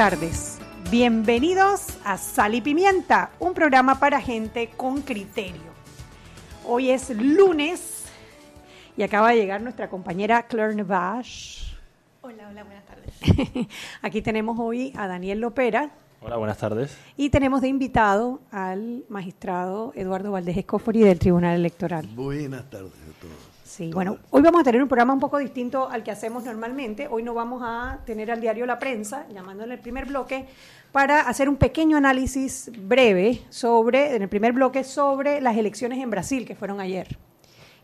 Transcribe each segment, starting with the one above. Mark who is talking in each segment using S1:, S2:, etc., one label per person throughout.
S1: Tardes. Bienvenidos a Sal y Pimienta, un programa para gente con criterio. Hoy es lunes y acaba de llegar nuestra compañera Claire Nevache.
S2: Hola, hola, buenas tardes.
S1: Aquí tenemos hoy a Daniel Lopera.
S3: Hola, buenas tardes.
S1: Y tenemos de invitado al magistrado Eduardo Valdés Escofori del Tribunal Electoral.
S4: Buenas tardes a todos.
S1: Sí, bueno, hoy vamos a tener un programa un poco distinto al que hacemos normalmente. Hoy no vamos a tener al diario La Prensa, llamándole el primer bloque, para hacer un pequeño análisis breve sobre, en el primer bloque, sobre las elecciones en Brasil que fueron ayer.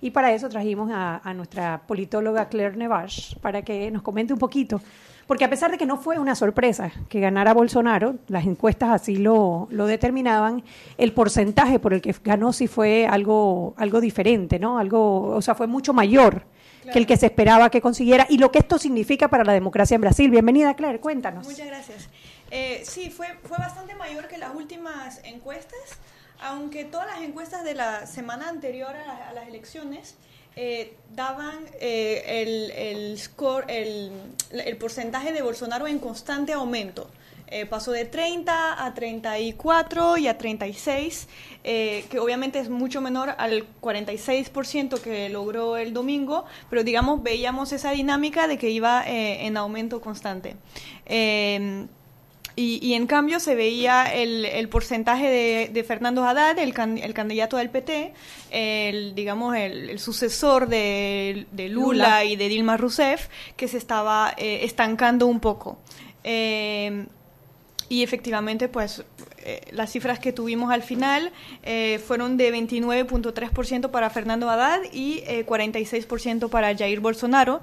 S1: Y para eso trajimos a, a nuestra politóloga Claire Nevache para que nos comente un poquito. Porque a pesar de que no fue una sorpresa que ganara Bolsonaro, las encuestas así lo, lo determinaban, el porcentaje por el que ganó sí fue algo, algo diferente, ¿no? Algo, o sea, fue mucho mayor que el que se esperaba que consiguiera y lo que esto significa para la democracia en Brasil. Bienvenida, Claire, cuéntanos.
S2: Muchas gracias. Eh, sí, fue, fue bastante mayor que las últimas encuestas, aunque todas las encuestas de la semana anterior a, a las elecciones eh, daban eh, el, el, score, el, el, porcentaje de Bolsonaro en constante aumento. Eh, pasó de 30 a 34 y a 36, eh, que obviamente es mucho menor al 46% que logró el domingo, pero digamos, veíamos esa dinámica de que iba eh, en aumento constante. Y, y, en cambio se veía el, el porcentaje de, de, Fernando Haddad, el, can, el, candidato del PT, el, digamos, el, el sucesor de, de Lula, Lula, y de Dilma Rousseff, que se estaba eh, estancando un poco. Eh, y efectivamente, pues eh, las cifras que tuvimos al final eh, fueron de 29.3% para Fernando Haddad y eh, 46% para Jair Bolsonaro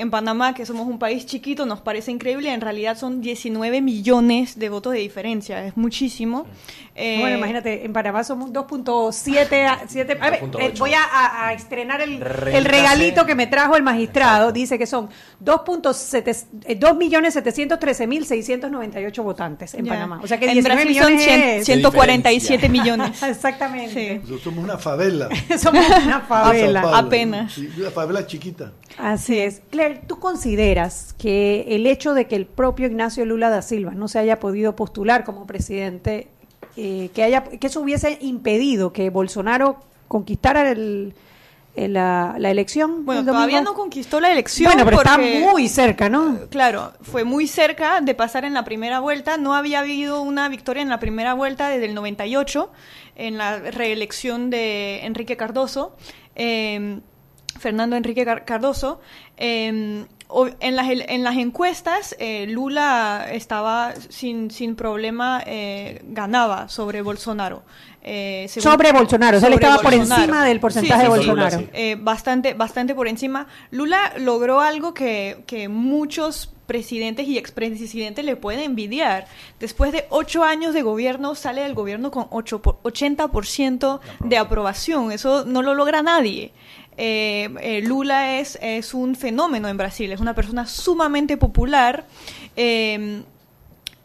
S2: en Panamá, que somos un país chiquito, nos parece increíble. En realidad son 19 millones de votos de diferencia, es muchísimo.
S1: Eh, bueno, imagínate, en Panamá somos 2.7. A ver, eh, voy a, a, estrenar el, el, regalito que me trajo el magistrado. Exacto. Dice que son 2.713.698 votantes en ya. Panamá. O sea que
S2: en
S1: 19
S2: Brasil
S1: millones
S2: son 100, 147 millones.
S1: Exactamente.
S4: Sí. Somos una favela.
S1: somos una favela.
S2: Apenas.
S4: Sí, una favela chiquita.
S1: Así es. Claire, ¿tú consideras que el hecho de que el propio Ignacio Lula da Silva no se haya podido postular como presidente, eh, que, haya, que eso hubiese impedido que Bolsonaro conquistara el, el, la, la, elección?
S2: Bueno, todavía no conquistó la elección.
S1: Bueno, pero
S2: porque,
S1: está muy cerca, ¿no?
S2: Claro, fue muy cerca de pasar en la primera vuelta. No había habido una victoria en la primera vuelta desde el 98, en la reelección de Enrique Cardoso. Eh, Fernando Enrique Cardoso. Eh, en, las, en las encuestas, eh, Lula estaba sin, sin problema, eh, ganaba sobre Bolsonaro.
S1: Eh, sobre Bolsonaro, o sea, él estaba Bolsonaro. por encima del porcentaje sí, sí, de Bolsonaro.
S2: Sí. Eh, bastante, bastante por encima. Lula logró algo que, que muchos presidentes y expresidentes le pueden envidiar. Después de ocho años de gobierno, sale del gobierno con 8 por, 80% de aprobación. Eso no lo logra nadie. Eh, eh, Lula es, es, un fenómeno en Brasil, es una persona sumamente popular. Eh,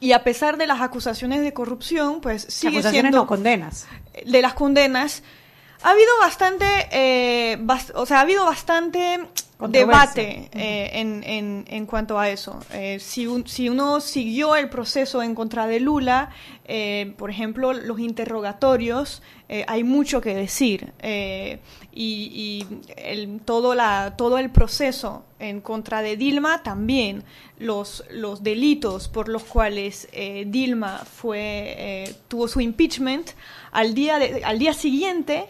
S2: y a pesar de las acusaciones de corrupción, pues sigue
S1: acusaciones
S2: siendo...
S1: no condenas.
S2: De las condenas. Ha habido bastante, eh, bast o sea, ha habido bastante debate eh, en, en, en, cuanto a eso. Eh, si, un, si, uno siguió el proceso en contra de Lula, eh, por ejemplo, los interrogatorios, eh, hay mucho que decir. y, y el, todo, la, todo el proceso en contra de Dilma también. Los, los delitos por los cuales Dilma fue, tuvo su impeachment, al día, de, al día siguiente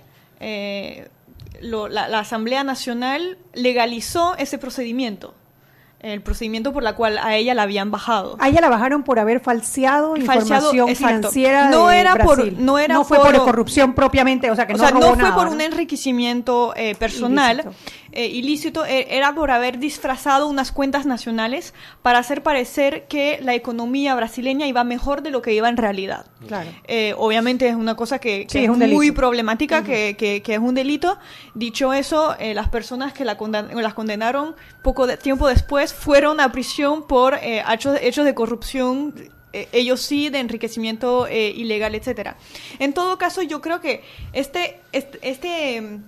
S2: lo, la, la, Asamblea Nacional legalizó ese procedimiento. el procedimiento por la cual a ella la habían bajado.
S1: A ella la bajaron por haber falseado,
S2: Falseado,
S1: información
S2: exacto.
S1: financiera
S2: No
S1: de
S2: era por- no era
S1: fue
S2: por-
S1: por corrupción propiamente, o sea, que
S2: o
S1: no
S2: sea,
S1: robó
S2: no fue
S1: nada,
S2: por
S1: ¿no?
S2: un enriquecimiento eh, personal
S1: Ilícito.
S2: Eh, ilícito, eh, era por haber disfrazado unas cuentas nacionales para hacer parecer que la economía brasileña iba mejor de lo que iba en realidad.
S1: Claro.
S2: Eh, obviamente es una cosa que, que
S1: Sí,
S2: es, muy problemática, que, que- que es un delito. Dicho eso, eh, las personas que la las condenaron poco de- tiempo después fueron a prisión por hechos, hechos de corrupción. ellos sí, de enriquecimiento eh, ilegal, etcétera. En todo caso, yo creo que este, este, este,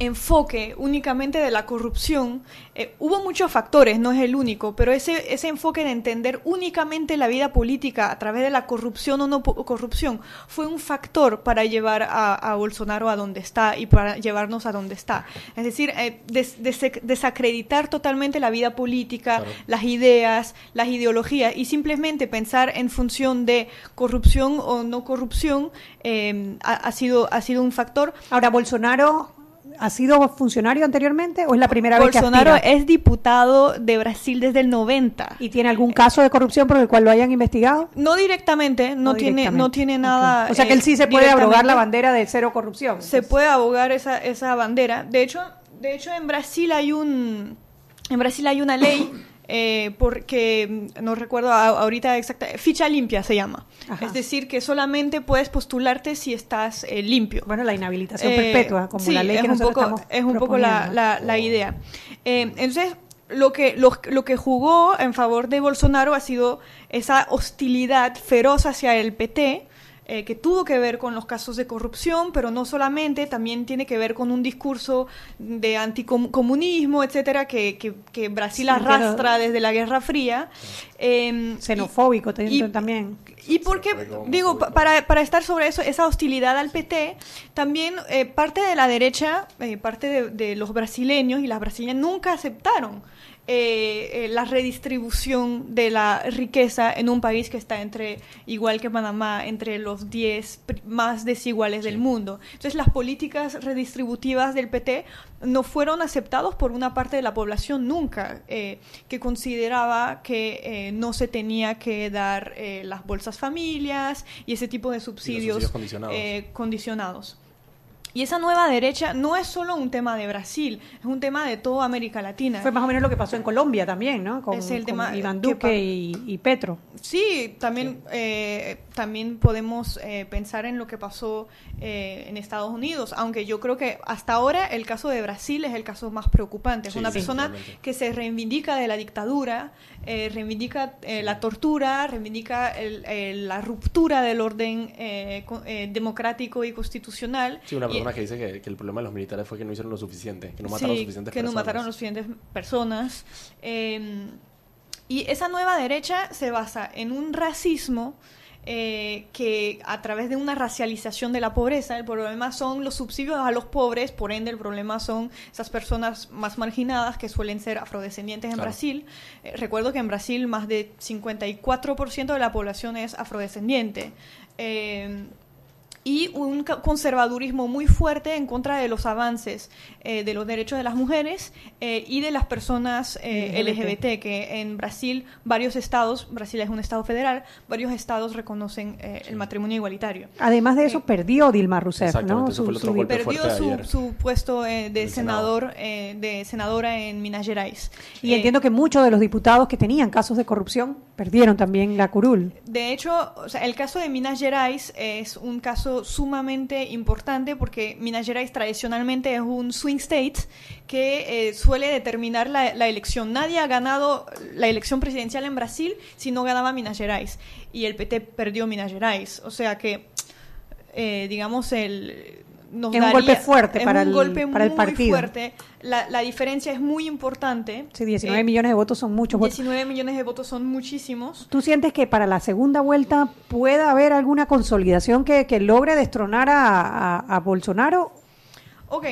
S2: enfoque únicamente de la corrupción, eh, hubo muchos factores, no es el único, pero ese, ese enfoque de entender únicamente la vida política a través de la corrupción o no corrupción fue un factor para llevar a, a Bolsonaro a donde está y para llevarnos a donde está. Es decir, eh, des- des- desacreditar totalmente la vida política, las ideas, las ideologías y simplemente pensar en función de corrupción o no corrupción eh, ha, ha sido, ha sido un factor.
S1: Ahora, Bolsonaro ha sido funcionario anteriormente o es la primera vez
S2: Bolsonaro
S1: que aspira?
S2: es diputado de Brasil desde el 90.
S1: ¿Y tiene algún caso de corrupción por el cual lo hayan investigado?
S2: No directamente, no, tiene,
S1: directamente.
S2: no tiene nada.
S1: Ok. O sea que
S2: eh,
S1: él sí se puede abrogar la bandera de cero corrupción.
S2: Se puede abogar esa, esa bandera. De hecho, de hecho en Brasil hay un en Brasil hay una ley eh, porque mm, no recuerdo a- ahorita exacta ficha limpia se llama.
S1: Ajá.
S2: Es decir que solamente puedes postularte si estás eh, limpio.
S1: Bueno, la inhabilitación perpetua, como
S2: sí,
S1: la ley
S2: es
S1: que
S2: un
S1: nosotros
S2: poco, es un poco la, la- la idea. Eh, entonces, lo que, lo, lo que jugó en favor de Bolsonaro ha sido esa hostilidad feroz hacia el PT, eh, que tuvo que ver con los casos de corrupción, pero no solamente, también tiene que ver con un discurso de anticomunismo, etcétera, que, que, que Brasil
S1: Sí, pero-
S2: arrastra desde la Guerra Fría. Eh,
S1: Xenofóbico
S2: y-
S1: también.
S2: y porque, digo, pa- para, para estar sobre eso, esa hostilidad al PT, también eh, parte de la derecha, eh, parte de, de los brasileños y las brasileñas nunca aceptaron eh, eh, la redistribución de la riqueza en un país que está entre, igual que Panamá, entre los 10 pri- más desiguales del mundo. Entonces, las políticas redistributivas del PT no fueron aceptados por una parte de la población nunca, eh, que consideraba que eh, no se tenía que dar eh, las bolsas familias y ese tipo de subsidios,
S3: subsidios condicionados.
S2: eh, condicionados. Y esa nueva derecha no es solo un tema de Brasil, es un tema de toda América Latina.
S1: Fue más o menos lo que pasó en Colombia también, ¿no? Con,
S2: Es el
S1: con
S2: tema
S1: Iván
S2: que
S1: Duque y, y Petro.
S2: Sí, también, eh, también podemos eh, pensar en lo que pasó eh, en Estados Unidos, aunque yo creo que hasta ahora el caso de Brasil es el caso más preocupante. Es
S3: Sí,
S2: una
S3: sí,
S2: persona que se reivindica de la dictadura, eh, reivindica eh, la tortura, reivindica el- el- la ruptura del orden eh, eh, democrático y constitucional.
S3: Sí, una
S2: Y-
S3: persona que dice que, que el problema de los militares fue que no hicieron lo suficiente, que no mataron
S2: Sí,
S3: suficientes
S2: que no mataron los suficientes personas. Eh, y esa nueva derecha se basa en un racismo eh, que a través de una racialización de la pobreza, el problema son los subsidios a los pobres, por ende el problema son esas personas más marginadas que suelen ser afrodescendientes en
S3: Claro.
S2: Brasil. Eh, recuerdo que en Brasil más de 54% de la población es afrodescendiente. Eh, y un conservadurismo muy fuerte en contra de los avances eh, de los derechos de las mujeres eh, y de las personas eh,
S1: LGBT.
S2: LGBT, que en Brasil varios estados, Brasil es un estado federal, varios estados reconocen eh, el matrimonio igualitario.
S1: Además de eso,
S2: Sí.
S1: perdió Dilma Rousseff, ¿no? su-
S3: golpe
S2: Perdió su, su puesto eh, de senador, eh, de senadora en Minas Gerais.
S1: Y
S2: Eh,
S1: entiendo que muchos de los diputados que tenían casos de corrupción perdieron también la curul.
S2: De hecho, o sea, el caso de Minas Gerais es un caso sumamente importante porque Minas Gerais tradicionalmente es un swing state que eh, suele determinar la, elección. Nadie ha ganado la elección presidencial en Brasil si no ganaba Minas Gerais. Y el PT perdió Minas Gerais. O sea que, eh, digamos, el... Nos
S1: Es un
S2: daría-
S1: golpe fuerte
S2: es
S1: para
S2: un
S1: el-
S2: golpe
S1: para el partido.
S2: fuerte. La, la diferencia es muy importante.
S1: Sí, 19
S2: Eh,
S1: millones de votos son muchos votos.
S2: 19 millones de votos son muchísimos.
S1: ¿Tú sientes que para la segunda vuelta pueda haber alguna consolidación que, que logre destronar a, a- a Bolsonaro?
S2: Ok,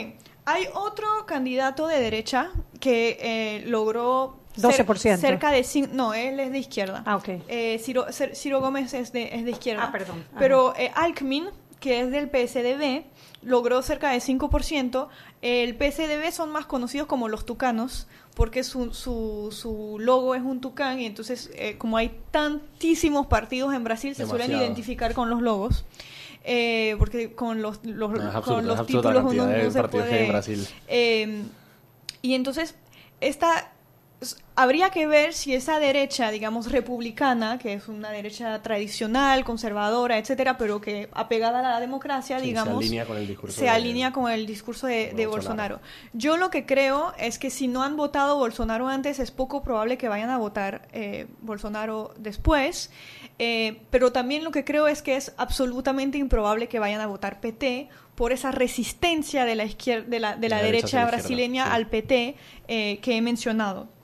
S2: hay otro candidato de derecha que eh, logró... cer-
S1: 12%.
S2: cerca de... No, él es de izquierda.
S1: Ah, ok.
S2: Eh, Ciro, Ciro Gómez es de, es de izquierda.
S1: Ah, perdón.
S2: Pero eh, Alckmin, que es del PSDB, logró cerca de 5%. El PSDB son más conocidos como los tucanos porque su, su, su logo es un tucán y entonces eh, como hay tantísimos partidos en Brasil se suelen identificar con los logos. Eh, porque con los, los,
S3: No, es
S2: con los títulos uno no se
S3: en
S2: puede...
S3: Brasil.
S2: Eh, y entonces, esta habría que ver si esa derecha, digamos, republicana, que es una derecha tradicional, conservadora, etcétera, pero que apegada a la democracia,
S3: Sí, se
S2: digamos,
S3: alinea con el discurso
S2: se
S3: de-
S2: alinea con el discurso de, de
S3: Bolsonaro.
S2: Bolsonaro. Yo lo que creo es que si no han votado Bolsonaro antes, es poco probable que vayan a votar eh, Bolsonaro después. Eh, pero también lo que creo es que es absolutamente improbable que vayan a votar PT por esa resistencia de la izquierda, de la, de la
S3: La derecha
S2: brasileña
S3: sí.
S2: al PT eh, que he mencionado.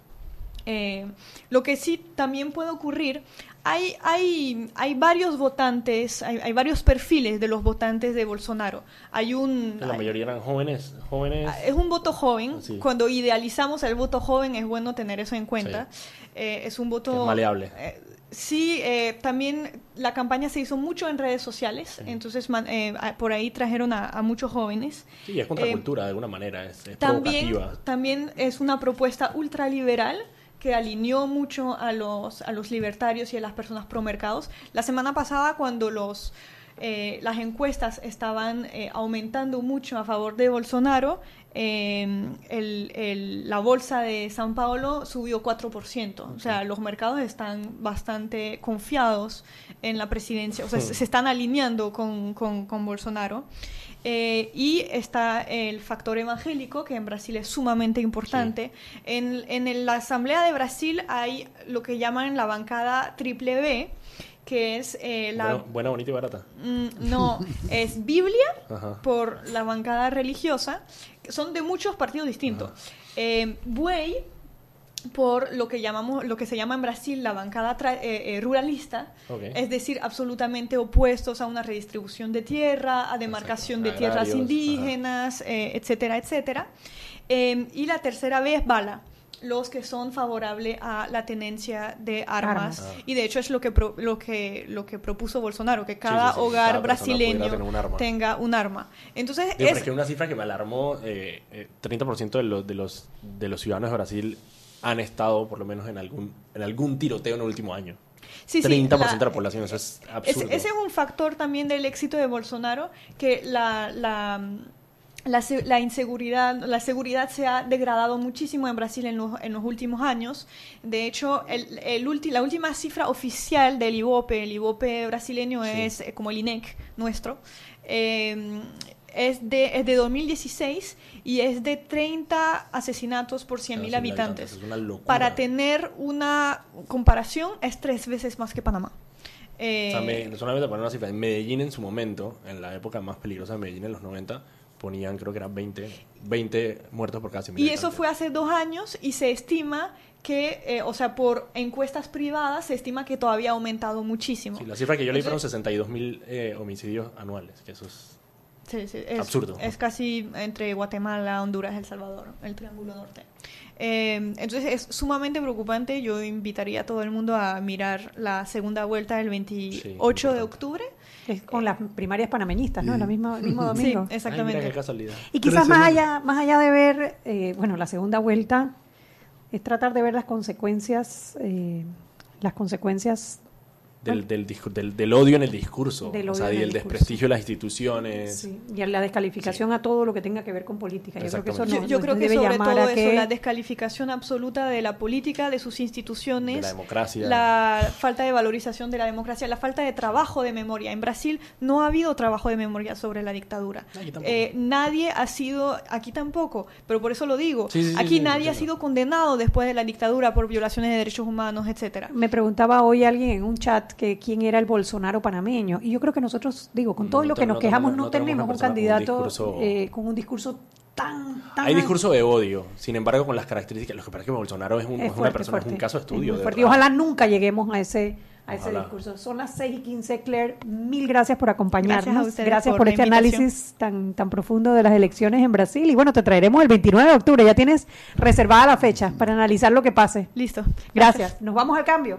S2: Eh, lo que sí también puede ocurrir, hay, hay, hay varios votantes, hay, hay varios perfiles de los votantes de Bolsonaro. Hay un...
S3: La mayoría eran jóvenes, jóvenes.
S2: Es un voto joven.
S3: Sí.
S2: Cuando idealizamos el voto joven es bueno tener eso en cuenta. Eh, es un voto...
S3: Es maleable.
S2: eh, sí, eh, también la campaña se hizo mucho en redes sociales, entonces man- eh, por ahí trajeron a, a muchos jóvenes.
S3: Sí, es
S2: Eh,
S3: contracultura de alguna manera, es, es
S2: también,
S3: provocativa.
S2: también es una propuesta ultraliberal que alineó mucho a los, a los libertarios y a las personas pro mercados. La semana pasada, cuando los, eh, las encuestas estaban eh, aumentando mucho a favor de Bolsonaro, eh, el- el- la bolsa de San Paulo subió 4%. O sea, los mercados están bastante confiados en la presidencia, o sea, se se están alineando con, con- con Bolsonaro. Eh, y está el factor evangélico, que en Brasil es sumamente importante. En, en el- la Asamblea de Brasil hay lo que llaman la bancada triple B, que es eh, la...
S3: Bueno, buena, bonita y barata.
S2: Mm, no, es Biblia por la bancada religiosa. Son de muchos partidos distintos. Eh, Buey por lo que llamamos lo que se llama en Brasil la bancada tra- eh, eh, ruralista, es decir, absolutamente opuestos a una redistribución de tierra, a demarcación de tierras indígenas, eh, etcétera, etcétera. Y la tercera vez Bala, los que son favorables a la tenencia de armas.
S3: Ah.
S2: Y de hecho es lo que pro- lo que lo que propuso Bolsonaro, que cada
S3: sí, sí,
S2: hogar
S3: cada
S2: brasileño
S3: un arma.
S2: tenga un arma. Entonces
S3: Digo,
S2: es
S3: es que una cifra que me alarmó, eh, eh, 30% de los, de, los, de los ciudadanos de Brasil han estado por lo menos en algún, en algún tiroteo en el último año.
S2: Sí, sí,
S3: 30% de
S2: la-
S3: la población, eso es
S2: Ese,
S3: absurdo.
S2: ese es un factor también del éxito de Bolsonaro, que la, la, la, la inseguridad, la seguridad se ha degradado muchísimo en Brasil en los, en los últimos años. De hecho, el, el ulti- la última cifra oficial del IVOPE, el IVOPE brasileño es eh, como el INEC nuestro, eh, es, de, es de 2016 y es de 30 asesinatos por 100.000
S3: Cada 100.000
S2: habitantes.
S3: habitantes, es una locura.
S2: Para tener una comparación, es tres veces más que Panamá. Eh,
S3: O sea, me- solamente poner una cifra. En Medellín en su momento, en la época más peligrosa de Medellín en los 90, ponían creo que eran 20, 20 muertos por cada 100.000
S2: y eso fue hace dos años y se estima que, eh, o sea, por encuestas privadas se estima que todavía ha aumentado muchísimo.
S3: Sí, la cifra que yo leí fueron
S2: Entonces-
S3: 62 mil eh, homicidios anuales, que eso es...
S2: Sí, sí, es,
S3: Absurdo.
S2: Es casi entre Guatemala, Honduras, El Salvador, el Triángulo Norte. Eh, entonces es sumamente preocupante. Yo invitaría a todo el mundo a mirar la segunda vuelta del 28 de octubre.
S1: Es con las primarias panameñistas, ¿no? La misma, el mismo
S2: Sí,
S1: domingo.
S3: Ay, mira
S2: exactamente.
S3: qué casualidad.
S1: Y quizás más allá, más allá de ver, eh, bueno, la segunda vuelta, es tratar de ver las consecuencias, eh, las consecuencias
S3: Del, del, discu- del, del odio en el discurso,
S1: Del
S3: o sea, y
S1: el
S3: el
S1: discurso.
S3: desprestigio de las instituciones.
S1: sí, y la descalificación a todo lo que tenga que ver con política. Yo creo que eso
S3: Exactamente.
S1: no,
S2: Yo, yo
S1: nos
S2: creo que
S1: debe
S2: sobre todo eso,
S1: que-
S2: la descalificación absoluta de la política, de sus instituciones,
S3: De la democracia.
S2: la falta de valorización de la democracia, la falta de trabajo de memoria. En Brasil no ha habido trabajo de memoria sobre la dictadura.
S3: Aquí tampoco.
S2: Eh, nadie ha sido, aquí tampoco, pero por eso lo digo,
S3: Sí, sí, sí,
S2: aquí
S3: sí,
S2: nadie ha sido condenado después de la dictadura por violaciones de derechos humanos, etcétera.
S1: Me preguntaba hoy alguien en un chat que quién era el Bolsonaro panameño. Y yo creo que nosotros, digo, con todo
S3: No
S1: lo que nos
S3: no
S1: quejamos, no,
S3: no tenemos
S1: un
S3: persona con un
S1: candidato
S3: discurso-
S1: eh, con un discurso tan, tan
S3: Hay discurso de odio, sin embargo, con las características. Lo que pasa es que Bolsonaro es, un-
S1: Es
S3: es una
S1: fuerte,
S3: persona, es un caso de
S1: Es
S3: estudio.
S1: muy
S3: de
S1: ojalá nunca lleguemos a ese a ese
S3: Ojalá.
S1: discurso. Son las 6 y 15, Claire. Mil gracias por acompañarnos.
S2: Gracias a ustedes
S1: Gracias
S2: por
S1: este
S2: invitación.
S1: análisis tan, tan profundo de las elecciones en Brasil. Y bueno, te traeremos el 29 de octubre. Ya tienes reservada la fecha para analizar lo que pase.
S2: Listo.
S1: Gracias. Nos vamos al cambio.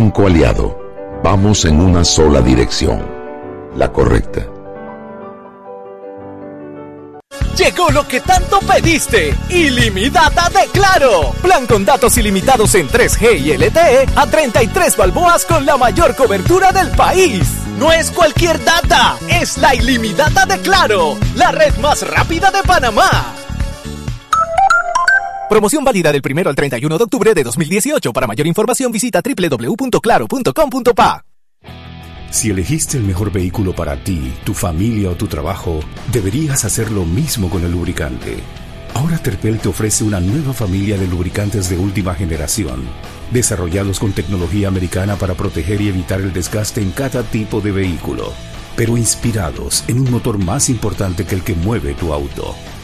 S5: Banco Aliado, vamos en una sola dirección, la correcta.
S6: Llegó lo que tanto pediste. Ilimitada de Claro. Plan con datos ilimitados en 3G y LTE a 33 balboas con la mayor cobertura del país. No es cualquier data, es la ilimitada de Claro, la red más rápida de Panamá. Promoción válida del 1 al 31 de octubre de 2018. Para mayor información visita www.claro.com.pa.
S7: Si elegiste el mejor vehículo para ti, tu familia o tu trabajo, deberías hacer lo mismo con el lubricante. Ahora Terpel te ofrece una nueva familia de lubricantes de última generación, desarrollados con tecnología americana para proteger y evitar el desgaste en cada tipo de vehículo, pero inspirados en un motor más importante que el que mueve tu auto.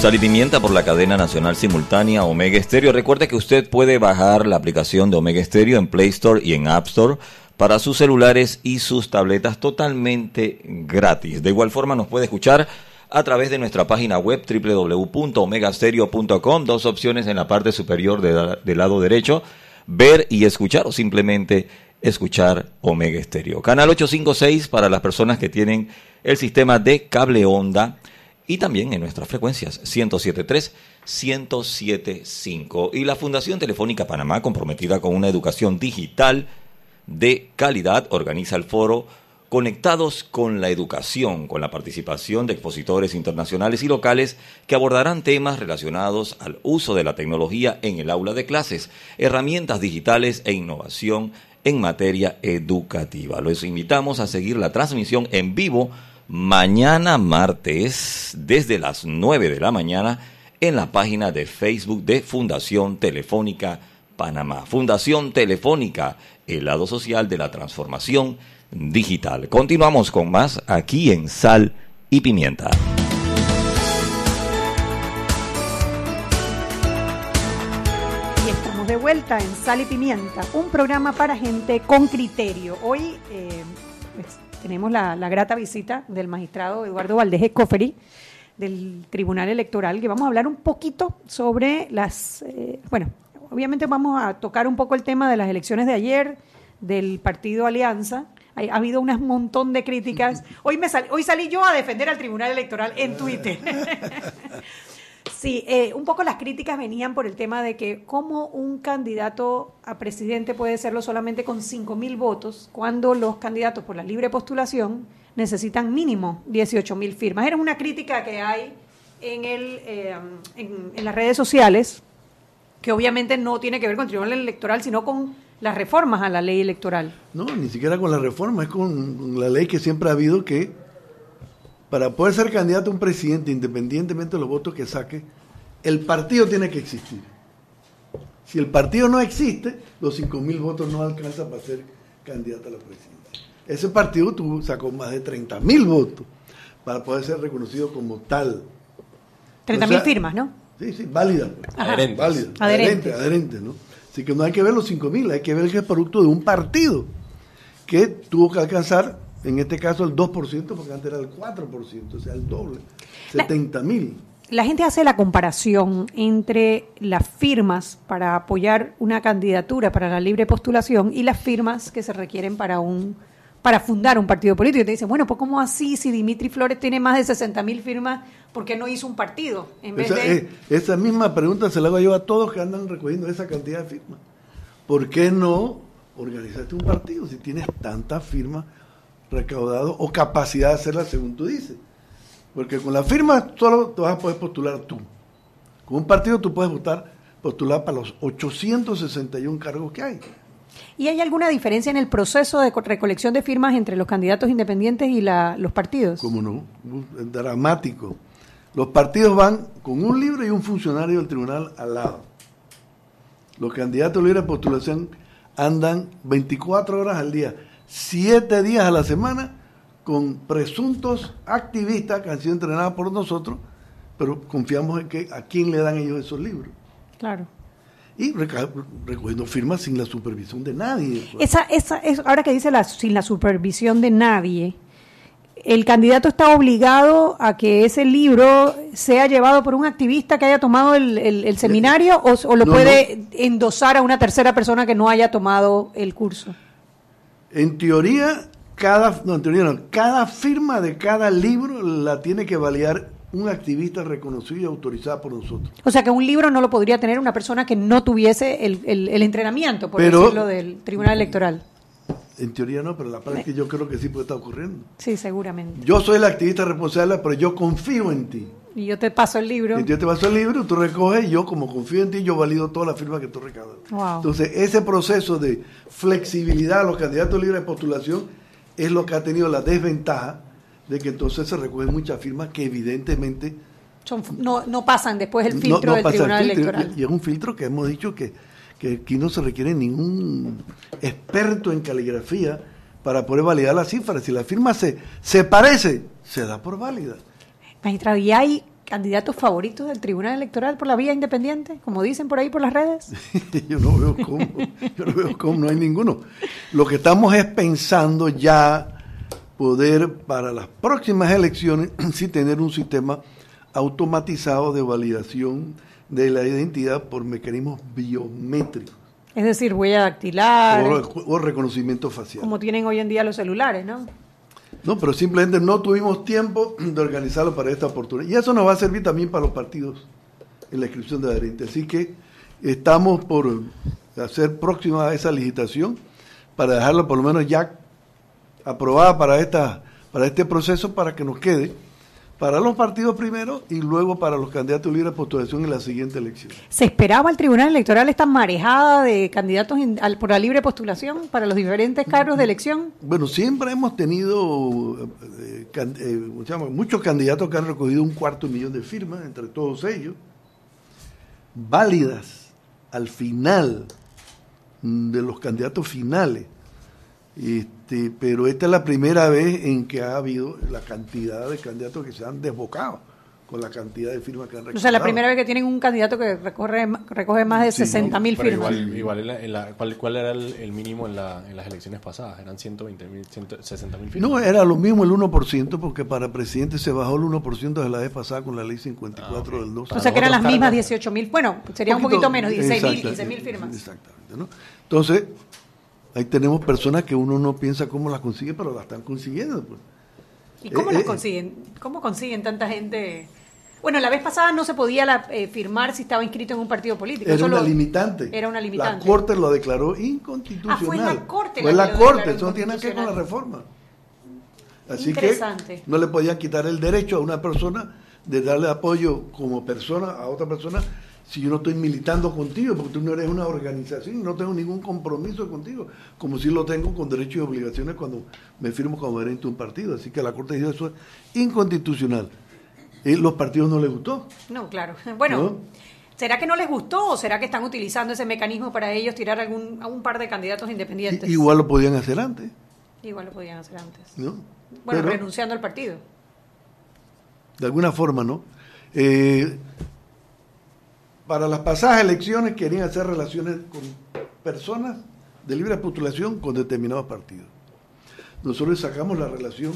S8: Sal pimienta por la cadena nacional simultánea Omega Stereo. Recuerde que usted puede bajar la aplicación de Omega Stereo en Play Store y en App Store para sus celulares y sus tabletas totalmente gratis. De igual forma nos puede escuchar a través de nuestra página web www.omegastereo.com. Dos opciones en la parte superior de- del lado derecho, ver y escuchar o simplemente escuchar Omega Stereo. Canal 856 para las personas que tienen el sistema de cable onda y también en nuestras frecuencias 1073, 1075. Y la Fundación Telefónica Panamá, comprometida con una educación digital de calidad, organiza el foro Conectados con la Educación, con la participación de expositores internacionales y locales que abordarán temas relacionados al uso de la tecnología en el aula de clases, herramientas digitales e innovación en materia educativa. Los invitamos a seguir la transmisión en vivo mañana martes desde las 9 de la mañana en la página de Facebook de Fundación Telefónica Panamá. Fundación Telefónica, el lado social de la transformación digital. Continuamos con más aquí en Sal y Pimienta.
S1: Y estamos de vuelta en Sal y Pimienta, un programa para gente con criterio. Hoy eh, tenemos la, la grata visita del magistrado Eduardo Valdés Escoferi del Tribunal Electoral, que vamos a hablar un poquito sobre las, eh, bueno, obviamente vamos a tocar un poco el tema de las elecciones de ayer, del partido Alianza. Hay- ha habido un montón de críticas. Hoy, me sal- hoy salí yo a defender al Tribunal Electoral en Twitter. Sí, eh, un poco las críticas venían por el tema de que cómo un candidato a presidente puede serlo solamente con 5 mil votos cuando los candidatos por la libre postulación necesitan mínimo 18 mil firmas. Era una crítica que hay en, el, eh, en, en las redes sociales que obviamente no tiene que ver con el tribunal electoral, sino con las reformas a la ley electoral.
S4: No, ni siquiera con la reforma, es con la ley que siempre ha habido que para poder ser candidato a un presidente, independientemente de los votos que saque, el partido tiene que existir. Si el partido no existe, los 5.000 votos no alcanzan para ser candidato a la presidencia. Ese partido tuvo, sacó más de 30.000 votos para poder ser reconocido como tal.
S1: 30
S4: O
S1: mil
S4: sea,
S1: firmas, ¿no?
S4: Sí, sí, válida. pues.
S3: Adherentes.
S4: Válida.
S1: Adherentes.
S4: Adherente, adherente, ¿no? Así que no hay que ver los 5.000, hay que ver que es producto de un partido que tuvo que alcanzar En este caso el 2%, porque antes era el 4%, o sea, el doble, 70 mil.
S1: La gente hace la comparación entre las firmas para apoyar una candidatura para la libre postulación y las firmas que se requieren para un para fundar un partido político. Y te dicen, bueno, pues ¿cómo así si Dimitri Flores tiene más de 60 mil firmas, ¿por qué no hizo un partido? En vez
S4: esa,
S1: de...
S4: eh, esa misma pregunta se la hago yo a todos que andan recogiendo esa cantidad de firmas. ¿Por qué no organizaste un partido si tienes tantas firmas recaudadas o capacidad de hacerlas según tú dices? Porque con la firma solo te vas a poder postular tú. Con un partido tú puedes votar, postular para los 861 cargos que hay.
S1: ¿Y hay alguna diferencia en el proceso de co- recolección de firmas entre los candidatos independientes y la- los partidos?
S4: ¿Cómo no? Es dramático. Los partidos van con un libro y un funcionario del tribunal al lado. Los candidatos libres de postulación andan 24 horas al día, 7 días a la semana, con presuntos activistas que han sido entrenados por nosotros, pero confiamos en que a quién le dan ellos esos libros.
S1: Claro.
S4: Y recogiendo firmas sin la supervisión de nadie.
S1: Esa, esa, es- ahora que dice la, sin la supervisión de nadie, el candidato está obligado a que ese libro sea llevado por un activista que haya tomado el, el- el seminario o, o lo
S4: No,
S1: puede endosar a una tercera persona que no haya tomado el curso.
S4: En teoría, cada, no, en teoría no, cada firma de cada libro la tiene que validar un activista reconocido y autorizado por nosotros.
S1: O sea que un libro no lo podría tener una persona que no tuviese el, el- el entrenamiento, por
S4: Pero-
S1: decirlo, del Tribunal Electoral.
S4: En teoría no, pero la práctica yo creo que sí puede estar ocurriendo.
S1: Sí, seguramente.
S4: Yo soy el activista responsable, pero yo confío en ti.
S1: Y yo te paso el libro.
S4: Y yo te paso el libro, tú recoges, y yo como confío en ti, yo valido todas las firmas que tú recaudas.
S1: Wow.
S4: Entonces, ese proceso de flexibilidad a los candidatos libres de postulación es lo que ha tenido la desventaja de que entonces se recogen muchas firmas que evidentemente
S1: Son- no, no pasan después el filtro
S4: no
S1: del
S4: el
S1: Tribunal
S4: filtro.
S1: Electoral.
S4: Y es un filtro que hemos dicho que, que aquí no se requiere ningún experto en caligrafía para poder validar las cifras. Si la firma se, se parece, se da por válida.
S1: Magistrado, ¿y hay candidatos favoritos del Tribunal Electoral por la vía independiente, como dicen por ahí por las redes?
S4: yo no veo cómo, yo no veo cómo, no hay ninguno. Lo que estamos es pensando ya poder para las próximas elecciones sí tener un sistema automatizado de validación de la identidad por mecanismos biométricos
S1: Es decir, huella dactilar,
S4: o, o reconocimiento facial.
S1: como tienen hoy en día los celulares, ¿no?
S4: No, pero simplemente no tuvimos tiempo de organizarlo para esta oportunidad. Y eso nos va a servir también para los partidos en la inscripción de adherentes. Así que estamos por hacer próxima a esa licitación para dejarlo por lo menos ya aprobada para esta para este proceso para que nos quede para los partidos primero y luego para los candidatos libres de postulación en la siguiente elección.
S1: ¿Se esperaba el Tribunal Electoral esta marejada de candidatos por la libre postulación para los diferentes cargos de elección?
S4: Bueno, siempre hemos tenido eh, can- eh, muchos candidatos que han recogido un cuarto millón de firmas, entre todos ellos, válidas al final de los candidatos finales. Este, pero esta es la primera vez en que ha habido la cantidad de candidatos que se han desbocado con la cantidad de firmas que han
S1: O
S4: recogido.
S1: sea, la primera vez que tienen un candidato que recorre, recoge más de
S4: Sí,
S1: 60 mil firmas.
S3: igual, igual en la- en la- ¿cuál, cuál era el, el mínimo en, la, en las elecciones pasadas? Eran 120 mil, 160 mil firmas.
S4: No, era lo mismo el 1%, porque para presidente se bajó el 1% de la vez pasada con la ley 54 del 2.
S1: O sea, que eran las mismas 18 mil. Bueno, sería un poquito menos, 16 mil,
S4: Exacto,
S1: 15 mil firmas.
S4: Exactamente, ¿no? Entonces, ahí tenemos personas que uno no piensa cómo las consigue, pero las están consiguiendo. pues.
S1: ¿Y cómo
S4: Eh,
S1: las
S4: eh,
S1: consiguen? ¿Cómo consiguen tanta gente? Bueno, la vez pasada no se podía la- eh, firmar si estaba inscrito en un partido político.
S4: Era una limitante.
S1: Era una limitante.
S4: La Corte lo declaró inconstitucional.
S1: Ah, fue la Corte
S4: Fue
S1: la
S4: Corte, eso no tiene nada que ver con la reforma. Así
S1: Interesante.
S4: que no le podían quitar el derecho a una persona de darle apoyo como persona a otra persona si yo no estoy militando contigo, porque tú no eres una organización, no tengo ningún compromiso contigo, como si lo tengo con derechos y obligaciones cuando me firmo como adherente a un partido. Así que la Corte dijo eso es inconstitucional. Y los partidos no les gustó.
S1: No, claro. Bueno,
S4: ¿No?
S1: ¿será que no les gustó o será que están utilizando ese mecanismo para ellos tirar algún, a un par de candidatos independientes?
S4: I- Igual lo podían hacer antes,
S1: Igual lo podían hacer antes.
S4: ¿no?
S1: Bueno,
S4: Pero-
S1: renunciando al partido.
S4: de alguna forma, ¿no? Eh, para las pasadas elecciones querían hacer relaciones con personas de libre postulación con determinados partidos. nosotros sacamos la relación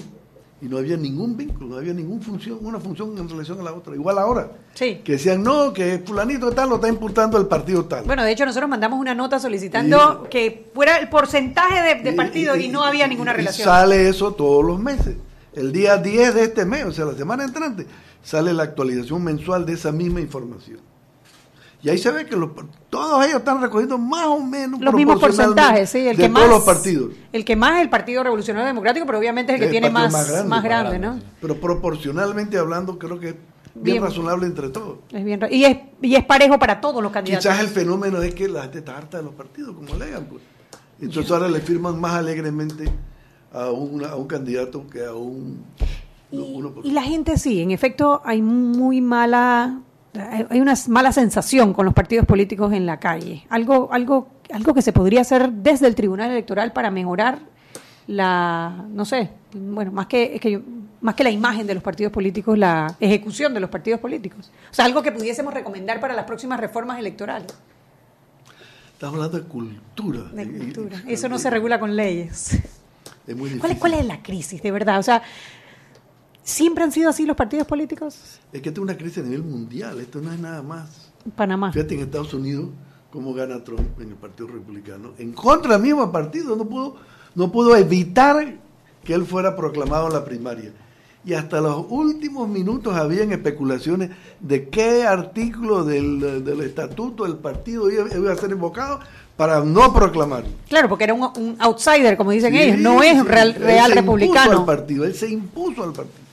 S4: y no había ningún vínculo, no había ninguna función, una función en relación a la otra. Igual ahora,
S1: Sí.
S4: que decían, no, que fulanito tal lo está imputando el partido tal.
S1: Bueno, de hecho nosotros mandamos una nota solicitando que fuera el porcentaje de, de partido y, no había ninguna relación.
S4: sale eso todos los meses. El día 10 de este mes, o sea, la semana entrante, sale la actualización mensual de esa misma información. Y ahí se ve que los, todos ellos están recogiendo más o menos
S1: los mismos porcentajes, sí, el
S4: de
S1: que
S4: todos
S1: más
S4: los partidos.
S1: el que más es el Partido Revolucionario Democrático, pero obviamente es el que
S4: El
S1: tiene más
S4: más grande,
S1: más
S4: más
S1: grande, ¿no?
S4: Pero proporcionalmente hablando, creo que es bien,
S1: Bien.
S4: razonable entre todos.
S1: Es bien y es y es parejo para todos los candidatos.
S4: Quizás el fenómeno es que la gente está harta de los partidos, como alegan. Pues. Entonces ahora le firman más alegremente a, una- a un candidato que a un... uno por-
S1: Y la gente sí, en efecto, hay muy mala, hay una mala sensación con los partidos políticos en la calle. Algo, algo, algo que se podría hacer desde el Tribunal Electoral para mejorar la, no sé, bueno, más que, es que yo- más que la imagen de los partidos políticos, la ejecución de los partidos políticos. O sea, algo que pudiésemos recomendar para las próximas reformas electorales
S4: Estamos hablando de cultura.
S1: de cultura. Eso no se regula con leyes.
S4: Es muy difícil.
S1: ¿Cuál es, ¿Cuál es la crisis, de verdad? O sea, ¿siempre han sido así los partidos políticos?
S4: Es que esta es una crisis a nivel mundial, esto no es nada más.
S1: en Panamá.
S4: Fíjate en Estados Unidos cómo gana Trump en el Partido Republicano. En contra del mismo partido, no pudo, no pudo evitar que él fuera proclamado en la primaria. Y hasta los últimos minutos habían especulaciones de qué artículo del, del estatuto del partido iba, iba a ser invocado para no proclamarlo.
S1: Claro, porque era un, un outsider, como dicen
S4: Sí,
S1: ellos, no es
S4: sí,
S1: real,
S4: él
S1: real
S4: se impuso
S1: republicano.
S4: al partido, él se impuso al partido.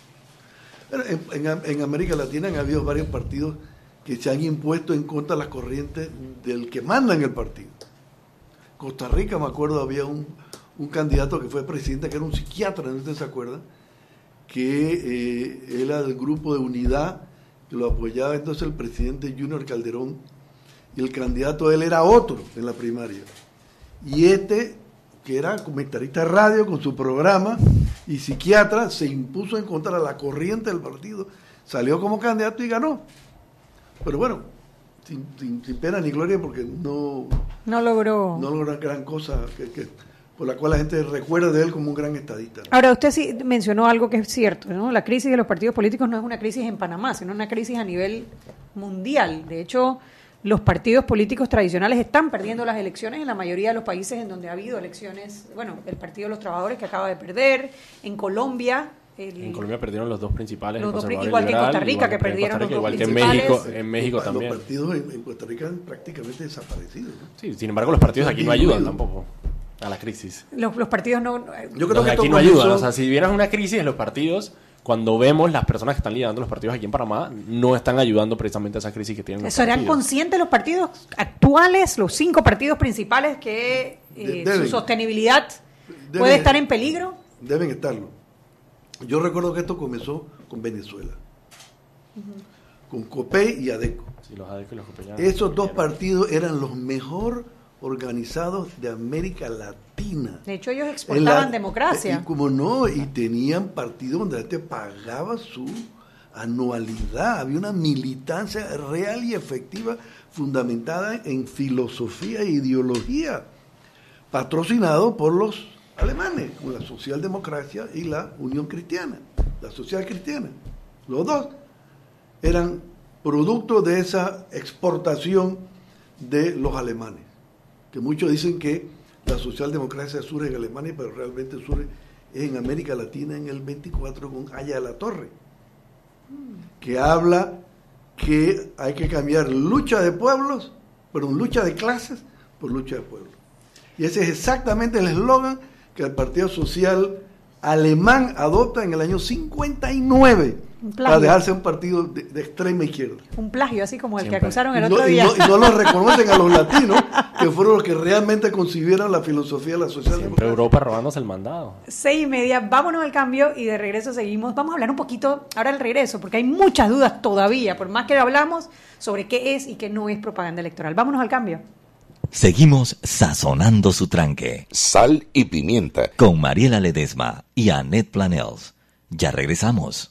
S4: En, América Latina han habido varios partidos que se han impuesto en contra de las corrientes del que manda en el partido. Costa Rica, me acuerdo, había un, un candidato que fue presidente, que era un psiquiatra, no ustedes se acuerdan, que eh, era del grupo de unidad, que lo apoyaba entonces el presidente Junior Calderón, y el candidato de él era otro en la primaria. Y este, que era comentarista de radio con su programa y psiquiatra, se impuso en contra de la corriente del partido, salió como candidato y ganó. Pero bueno, sin, sin- sin pena ni gloria porque no,
S1: No logró.
S4: no logró gran cosa que, que- por la cual la gente recuerda de él como un gran estadista.
S1: Ahora, usted sí mencionó algo que es cierto, ¿no? La crisis de los partidos políticos no es una crisis en Panamá, sino una crisis a nivel mundial. De hecho, los partidos políticos tradicionales están perdiendo las elecciones en la mayoría de los países en donde ha habido elecciones. Bueno, el Partido de los Trabajadores que acaba de perder, en Colombia. el-
S3: En Colombia perdieron los dos principales,
S1: Los dos igual que en Costa Rica, que perdieron los dos
S3: igual que en. México, en México
S4: Los-
S3: también.
S4: Los partidos en, en Costa Rica han prácticamente desaparecido. ¿no?
S3: Sí, sin embargo, los partidos aquí no ayudan tampoco a la crisis.
S1: los, los partidos no...
S4: Yo creo que
S3: aquí no ayudan. O sea, si vieras una crisis en los partidos, cuando vemos las personas que están liderando los partidos aquí en Panamá, no están ayudando precisamente a esa crisis que tienen los
S1: ¿Serán
S3: partidos.
S1: conscientes los partidos actuales, los cinco partidos principales, que eh, su sostenibilidad
S4: Deben-
S1: puede estar en peligro?
S4: Deben estarlo. Yo recuerdo que esto comenzó con Venezuela, con COPEI y ADECO.
S3: Sí, los ADECO y los copellanos.
S4: Esos dos partidos eran los mejor organizados de América Latina.
S1: De hecho, ellos exportaban
S4: la-
S1: democracia.
S4: Y como no, y tenían partidos donde la gente pagaba su anualidad. Había una militancia real y efectiva fundamentada en filosofía e ideología, patrocinado por los alemanes, como la socialdemocracia y la Unión Cristiana, la social cristiana. Los dos eran producto de esa exportación de los alemanes que muchos dicen que la socialdemocracia surge en Alemania, pero realmente surge en América Latina en el 24 con Aya de la Torre, que habla que hay que cambiar lucha de pueblos, perdón, lucha de clases por lucha de pueblos. Y ese es exactamente el eslogan que el Partido Social Alemán adopta en el año 59
S1: Un
S4: para dejarse un partido de, de extrema izquierda.
S1: Un plagio, así como el
S3: Siempre.
S1: que acusaron el
S4: Y no,
S1: otro
S4: y
S1: día.
S4: no- y no lo reconocen a los latinos, que fueron los que realmente concibieron la filosofía de la
S3: Siempre
S4: socialdemocracia.
S3: Europa robándose el mandado.
S1: Seis y media, vámonos al cambio y de regreso seguimos. Vamos a hablar un poquito ahora al regreso, porque hay muchas dudas todavía, por más que hablamos sobre qué es y qué no es propaganda electoral. Vámonos al cambio.
S8: Seguimos sazonando su tranque
S5: Sal y pimienta.
S8: con Mariela Ledesma y Annette Planels. Ya regresamos.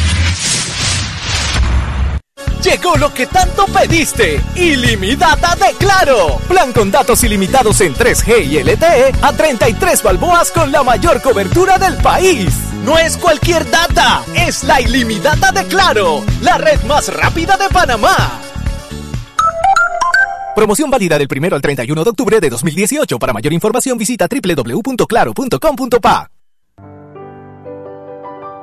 S6: Llegó lo que tanto pediste. Ilimitada de Claro. Plan con datos ilimitados en 3G y LTE a 33 balboas con la mayor cobertura del país. No es cualquier data, es la ilimitada de Claro, la red más rápida de Panamá. Promoción válida del 1 al 31 de octubre de 2018. Para mayor información visita www.claro.com.pa.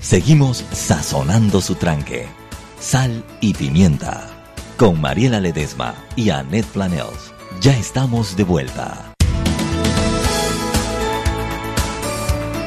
S8: Seguimos sazonando su tranque. Sal y pimienta. Con Mariela Ledesma y Annette Planels. Ya estamos de vuelta.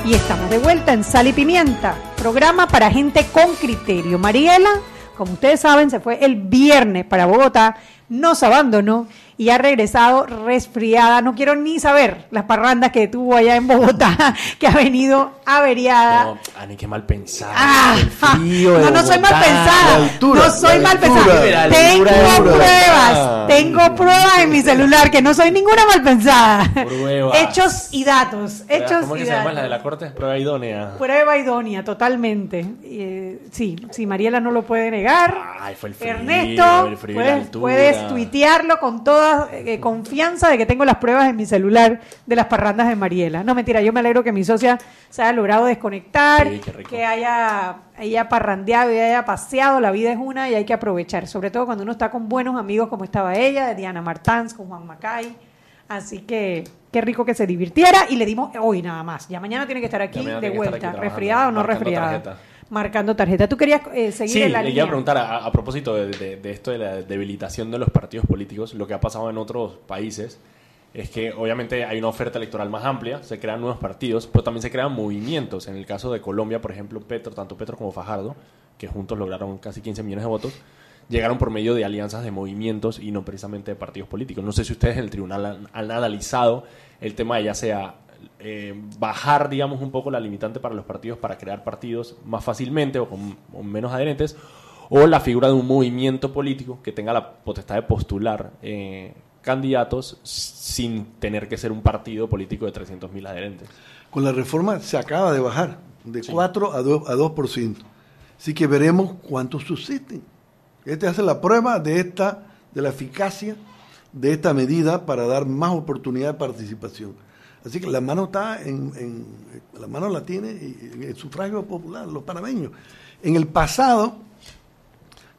S1: Y estamos de vuelta en Sal y Pimienta, programa para gente con criterio. Mariela, como ustedes saben, se fue el viernes para Bogotá, nos abandonó y ha regresado resfriada. No quiero ni saber las parrandas que tuvo allá en Bogotá, que ha venido averiada.
S3: No, Ani, qué mal pensada.
S1: Ah,
S3: el frío de
S1: no, no soy mal pensada.
S4: Altura,
S1: no soy mal pensada. Tengo pruebas. Tengo pruebas en mi celular que no soy ninguna mal pensada.
S3: Pruebas.
S1: Hechos y datos. Hechos
S3: ¿Cómo
S1: y
S3: que se llama la de la corte? Prueba idónea.
S1: Prueba idónea, totalmente. Eh, sí, sí, Mariela no lo puede negar.
S3: Ay, fue el frío,
S1: Ernesto,
S3: el frío
S1: puedes, puedes tuitearlo con toda eh, confianza de que tengo las pruebas en mi celular de las parrandas de Mariela. No, mentira, yo me alegro que mi socia se haya logrado desconectar,
S3: Sí,
S1: que haya, haya parrandeado y haya paseado. La vida es una y hay que aprovechar, sobre todo cuando uno está con buenos amigos como estaba ella, de Diana Martans, con Juan Macay. Así que qué rico que se divirtiera y le dimos hoy nada más. Ya mañana tiene que estar aquí de vuelta,
S3: aquí
S1: resfriada o no resfriada.
S3: tarjeta.
S1: Marcando tarjeta. ¿Tú querías eh, seguir
S3: Sí,
S1: en la
S3: le
S1: línea?
S3: iba a preguntar a, a propósito de, de- de esto de la debilitación de los partidos políticos, lo que ha pasado en otros países es que obviamente hay una oferta electoral más amplia, se crean nuevos partidos, pero también se crean movimientos. En el caso de Colombia, por ejemplo, Petro, tanto Petro como Fajardo, que juntos lograron casi 15 millones de votos, llegaron por medio de alianzas de movimientos y no precisamente de partidos políticos. No sé si ustedes en el tribunal han, han analizado el tema de ya sea eh, bajar, digamos, un poco la limitante para los partidos para crear partidos más fácilmente o con, con menos adherentes, o la figura de un movimiento político que tenga la potestad de postular eh, candidatos sin tener que ser un partido político de 300.000 adherentes.
S4: Con la reforma se acaba de bajar de 4 a 2, a 2%. Así que veremos cuántos subsisten. Este hace la prueba de esta de la eficacia de esta medida para dar más oportunidad de participación. Así que la mano está en, la mano la tiene en el sufragio popular, los panameños. En el pasado,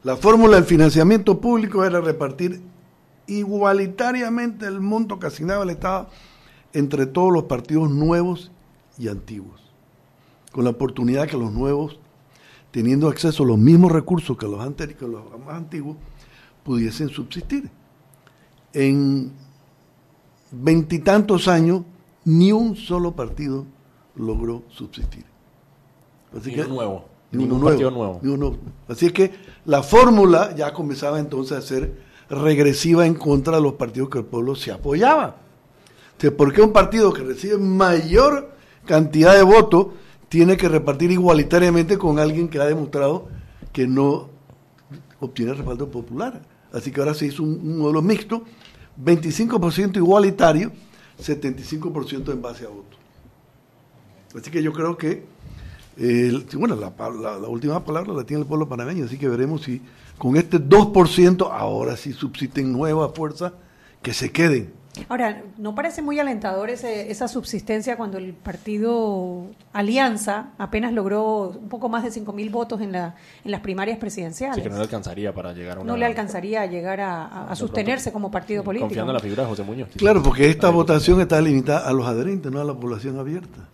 S4: la fórmula del financiamiento público era repartir igualitariamente el monto que asignaba el Estado entre todos los partidos nuevos y antiguos, con la oportunidad que los nuevos, teniendo acceso a los mismos recursos que los, anteri- que los más antiguos, pudiesen subsistir. En veintitantos años, ni un solo partido logró subsistir. Así
S3: Ni
S4: que-
S3: uno nuevo.
S4: ni uno
S3: partido nuevo.
S4: ni uno- Así es que la fórmula ya comenzaba entonces a ser regresiva en contra de los partidos que el pueblo se apoyaba. Entonces, ¿por qué un partido que recibe mayor cantidad de votos tiene que repartir igualitariamente con alguien que ha demostrado que no obtiene respaldo popular. Así que ahora se hizo un, modelo mixto, 25% igualitario, 75% en base a votos. Así que yo creo que, bueno, la- la última palabra la tiene el pueblo panameño, así que veremos si con este 2% ahora sí subsisten nuevas fuerzas que se queden.
S1: Ahora, ¿no parece muy alentador ese- esa subsistencia cuando el partido Alianza apenas logró un poco más de 5.000 votos en, la, en las primarias presidenciales?
S3: Así que no le alcanzaría para llegar a una...
S1: No le alcanzaría a llegar a, a- a sostenerse como partido político.
S3: Confiando en la figura de José Muñoz.
S4: Claro, porque esta votación está limitada a los adherentes, no a la población abierta.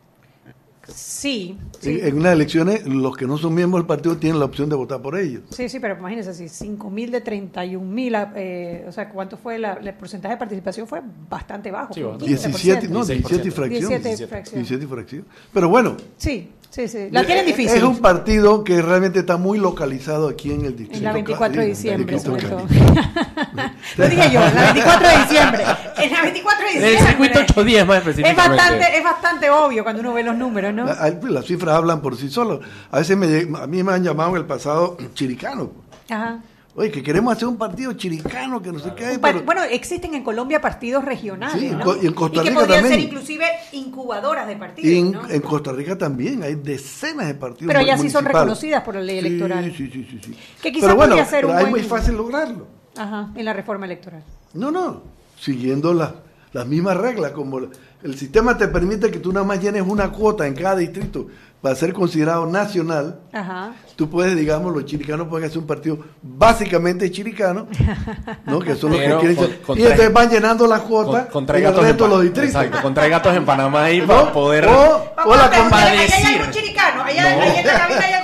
S1: Sí, sí.
S4: En, en unas elecciones, los que no son miembros del partido tienen la opción de votar por ellos.
S1: Sí, sí, pero imagínense, si 5.000 de 31.000, eh, o sea, ¿cuánto fue la, el porcentaje de participación? Fue bastante bajo.
S3: Sí,
S1: fue
S3: bastante.
S4: 17, no,
S3: 16%.
S4: 17 y fracción.
S1: 17 y fracción.
S4: 17 y fracción. Pero bueno,
S1: Sí, sí, sí. La tienen difícil.
S4: Es un partido que realmente está muy localizado aquí en el distrito.
S1: En la 24 de
S4: Cali,
S1: diciembre,
S4: distrito
S1: sobre todo.
S4: Cali.
S1: Lo dije yo, en la 24 de diciembre. En la 24 de
S3: En el
S1: diciembre.
S3: circuito 810 más
S1: Es
S3: específicamente.
S1: bastante, es bastante obvio cuando uno ve los números, ¿no?
S4: La- pues, Las cifras hablan por sí solas. A veces me a mí me han llamado en el pasado chiricano.
S1: Ajá.
S4: Oye, que queremos hacer un partido chiricano, que no sé qué. Pero-
S1: bueno, existen en Colombia partidos regionales,
S4: Sí,
S1: ¿no?
S4: Y en Costa
S1: que
S4: Rica
S1: podrían ser inclusive incubadoras de partidos,
S4: en,
S1: ¿no?
S4: en Costa Rica también hay decenas de partidos.
S1: Pero ya sí son reconocidas por la ley electoral.
S4: Sí, sí, sí. sí.
S1: Que quizá
S4: Pero bueno,
S1: podría ser un
S4: pero es muy fácil lograrlo.
S1: Ajá, en la reforma electoral.
S4: No, no, siguiendo la- las mismas reglas, como el sistema te permite que tú nada más llenes una cuota en cada distrito para ser considerado nacional,
S1: Ajá.
S4: tú puedes, digamos, los chiricanos pueden hacer un partido básicamente chiricano, ¿no? que son los que
S3: Pero
S4: quieren
S3: con- con
S4: y
S3: tres-
S4: entonces van llenando las
S3: Con,
S4: cuotas
S3: con
S4: en
S3: tres
S4: el
S3: gatos en
S4: resto de los distritos.
S3: Exacto, con tres gatos en Panamá ahí
S4: ¿No?
S3: para poder...
S4: O- o la
S1: ver, ¿Hay algún chiricano? ¿Hay,
S3: No.
S1: ahí en la cabina hay?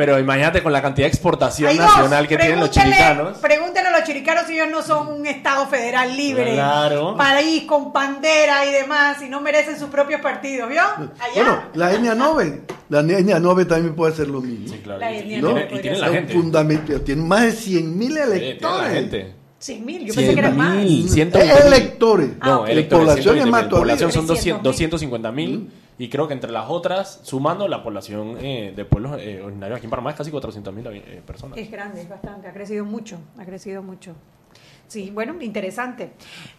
S3: Pero imagínate con la cantidad de exportación
S1: Hay dos.
S3: nacional que tienen los chiricanos.
S1: Pregúntenle a los chiricanos si ellos no son un Estado federal libre,
S3: Claro.
S1: país con bandera y demás, y no merecen sus propios partidos, ¿vio? Allá.
S4: Bueno, la etnia 9, la etnia 9 también puede hacer lo mismo.
S3: Sí, claro.
S1: La
S3: Y-
S1: etnia
S4: ¿no?
S3: tiene- y
S1: ser.
S3: la gente.
S4: fundament- tienen más de 100 mil
S3: Sí, tiene
S4: electores.
S3: la gente.
S1: 100 mil, yo pensé que eran más.
S3: 100.000,
S4: Eh,
S3: 120.000.
S4: electores.
S1: Ah,
S3: No,
S1: ok.
S3: electores,
S4: Población es
S3: 120.000.
S4: más todavía.
S3: Población son
S1: 300.000.
S3: 250 mil. Y creo que entre las otras, sumando la población eh, de pueblos eh, originarios aquí en Panamá, es casi 400 mil eh, personas.
S1: Es grande, es bastante, ha crecido mucho, ha crecido mucho. Sí, bueno, interesante.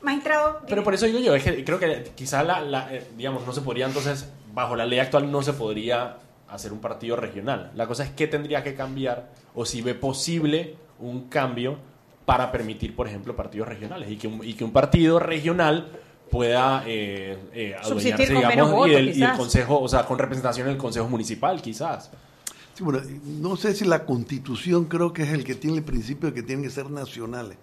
S1: Magistrado,
S3: Pero por eso digo yo, es que creo que quizá la, la, eh, digamos, no se podría entonces, bajo la ley actual no se podría hacer un partido regional. La cosa es que tendría que cambiar o si ve posible un cambio para permitir, por ejemplo, partidos regionales y que un, y que un partido regional pueda eh, eh,
S1: Subsistir
S3: adueñarse,
S1: con menos
S3: digamos,
S1: votos,
S3: y, el, y el
S1: quizás.
S3: consejo, o sea, con representación en el consejo municipal, quizás.
S4: Sí, bueno, no sé si la constitución creo que es el que tiene el principio de que tienen que ser nacionales.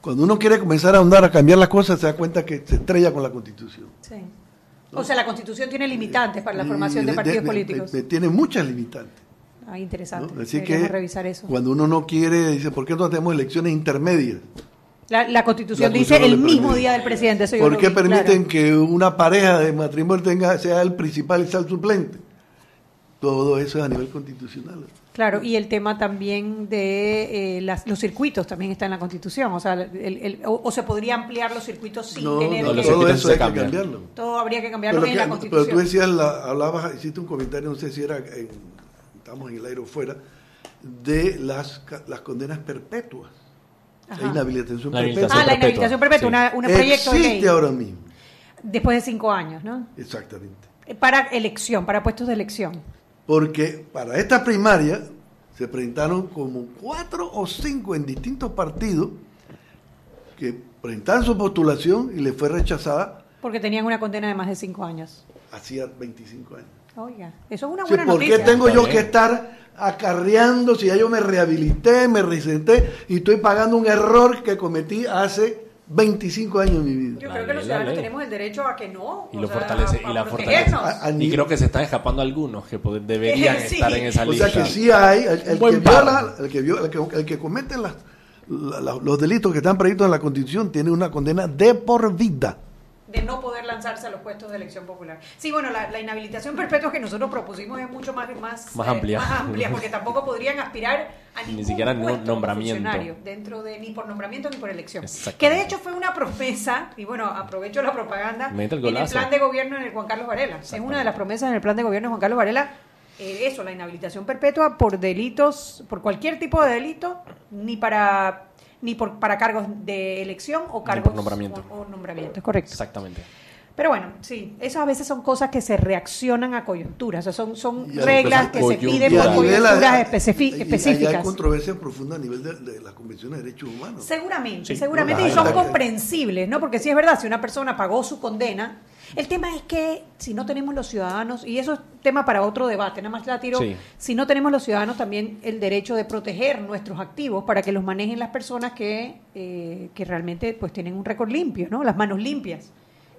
S4: Cuando uno quiere comenzar a ahondar, a cambiar las cosas, se da cuenta que se estrella con la constitución.
S1: Sí. O sea, la Constitución tiene limitantes para la formación de partidos
S4: de-
S1: políticos.
S4: de- tiene muchas limitantes.
S1: Ah, interesante.
S4: ¿no? Así
S1: Deberíamos
S4: que
S1: revisar eso.
S4: cuando uno no quiere, dice, ¿por qué no tenemos elecciones intermedias?
S1: La, la Constitución
S4: La
S1: dice el mismo día del presidente. Eso
S4: ¿Por qué
S1: vi,
S4: permiten
S1: claro.
S4: que una pareja de matrimonio tenga, sea el principal y sea el suplente? Todo eso es a nivel constitucional.
S1: Claro, y el tema también de eh, las- los circuitos también está en la Constitución. O sea, el- el- o, o se podría ampliar los circuitos sin
S4: No,
S1: tener
S4: no,
S1: que...
S4: todo eso hay que cambiarlo.
S1: Todo habría que cambiarlo
S4: Pero,
S1: en
S4: que-
S1: la
S4: pero
S1: Constitución.
S4: tú decías, la- hablabas, hiciste un comentario, no sé si era, en, estamos en el aire o fuera, de las, ca- las condenas perpetuas.
S1: Ajá.
S4: La inhabilitación
S3: La
S4: perpetua.
S1: Ah, la inhabilitación perpetua, una, una proyecto de
S4: Existe
S1: ley.
S4: ahora mismo.
S1: Después de cinco años, ¿no?
S4: Exactamente.
S1: Eh, Para elección, para puestos de elección.
S4: Porque para esta primaria se presentaron como cuatro o cinco en distintos partidos que presentaron su postulación y le fue rechazada
S1: Porque tenían una condena de más de cinco años.
S4: hacía 25 años.
S1: Oiga, eso es una
S4: Sí,
S1: buena
S4: ¿Por qué
S1: noticia.
S4: tengo yo que estar acarreando si ya yo me rehabilité, me resenté y estoy pagando un error que cometí hace 25 años en mi vida?
S1: Yo
S3: La
S1: creo que los ciudadanos
S3: ley.
S1: tenemos el derecho a que no.
S3: Y lo
S1: sea,
S3: fortalece.
S1: a
S3: Y la fortalece.
S4: A- a
S3: Y creo que se están escapando algunos que pod- deberían
S1: Sí.
S3: estar en esa
S4: O sea
S3: lista.
S4: que sí hay, el, que, viola, el que viola- el que, el que comete las- la- la- los delitos que están previstos en la Constitución tiene una condena de por vida.
S1: De no poder lanzarse a los puestos de elección popular. Sí, bueno, la, la inhabilitación perpetua que nosotros propusimos es mucho más, más,
S3: Más
S1: eh,
S3: amplia.
S1: más amplia, porque tampoco podrían aspirar a
S3: Ni
S1: ningún
S3: siquiera no-
S1: puesto
S3: nombramiento.
S1: funcionario, dentro de ni por nombramiento ni por elección. Que de hecho fue una promesa, y bueno, aprovecho la propaganda,
S3: el
S1: en el plan de gobierno en el Juan Carlos Varela. Es una de las promesas en el plan de gobierno de Juan Carlos Varela, eh, eso, la inhabilitación perpetua por delitos, por cualquier tipo de delito, ni para ni por para cargos de elección o cargos
S3: por nombramiento.
S1: o, o nombramiento, es correcto.
S3: Exactamente.
S1: Pero bueno, sí, eso a veces son cosas que se reaccionan a coyunturas, o sea, son, son reglas que se piden por coyunturas especifi-
S4: y- y hay
S1: específicas.
S4: controversia profunda a nivel de, de la Convención de Derechos Humanos.
S1: Seguramente,
S3: Sí,
S1: seguramente,
S4: no,
S1: y son comprensibles, ¿no? Porque sí es verdad, si una persona pagó su condena, el tema es que si no tenemos los ciudadanos, y eso es tema para otro debate, nada más la tiro,
S3: Sí.
S1: si no tenemos los ciudadanos también el derecho de proteger nuestros activos para que los manejen las personas que, eh, que realmente pues tienen un récord limpio, ¿no? Las manos limpias.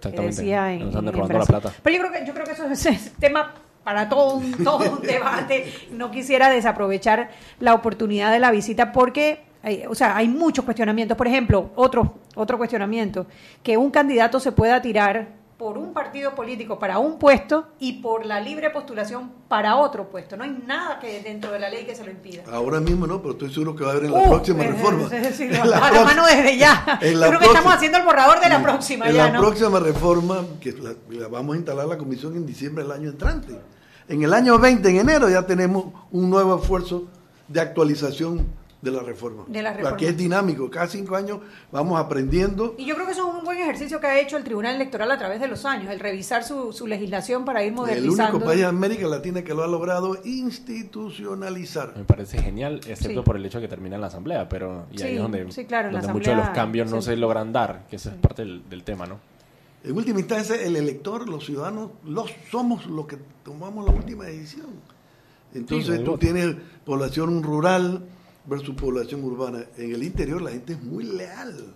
S1: que
S3: Exactamente.
S1: decía en-
S3: Nos andan
S1: en
S3: robando la
S1: Brasil.
S3: plata.
S1: Pero yo creo que yo creo que eso es, es tema para todo un, todo un debate. No quisiera desaprovechar la oportunidad de la visita porque hay, o sea, hay muchos cuestionamientos. Por ejemplo, otro otro cuestionamiento que un candidato se pueda tirar por un partido político para un puesto y por la libre postulación para otro puesto. No hay nada que dentro de la ley que se lo impida.
S4: Ahora mismo no, pero estoy seguro que va a haber en la
S1: Uh,
S4: próxima
S1: es-
S4: reforma.
S1: es decir,
S4: En
S1: a la mano desde ya.
S4: en
S1: Yo
S4: la
S1: creo que estamos haciendo el borrador de la próxima
S4: en
S1: ya,
S4: la
S1: ¿no?
S4: próxima reforma, que la, la vamos a instalar la comisión en diciembre del año entrante. En el año 20, en enero, ya tenemos un nuevo esfuerzo de actualización de la reforma.
S1: De la reforma.
S4: que es dinámico. Cada cinco años vamos aprendiendo.
S1: Y yo creo que eso es un buen ejercicio que ha hecho el Tribunal Electoral a través de los años, el revisar su, su legislación para ir
S4: El
S1: modernizando.
S4: único país de América Latina que lo ha logrado institucionalizar.
S3: Me parece genial, excepto
S1: Sí.
S3: por el hecho de que termina en la asamblea, pero y ahí
S1: Sí,
S3: es donde,
S1: sí, claro, en la
S3: donde muchos de los cambios no
S1: sí.
S3: se logran dar, que esa es parte del, del tema, ¿no?
S4: En última instancia, el elector, los ciudadanos, los somos los que tomamos la última decisión. Entonces
S3: el
S4: tú tienes población rural versus población urbana. En el interior la gente es muy leal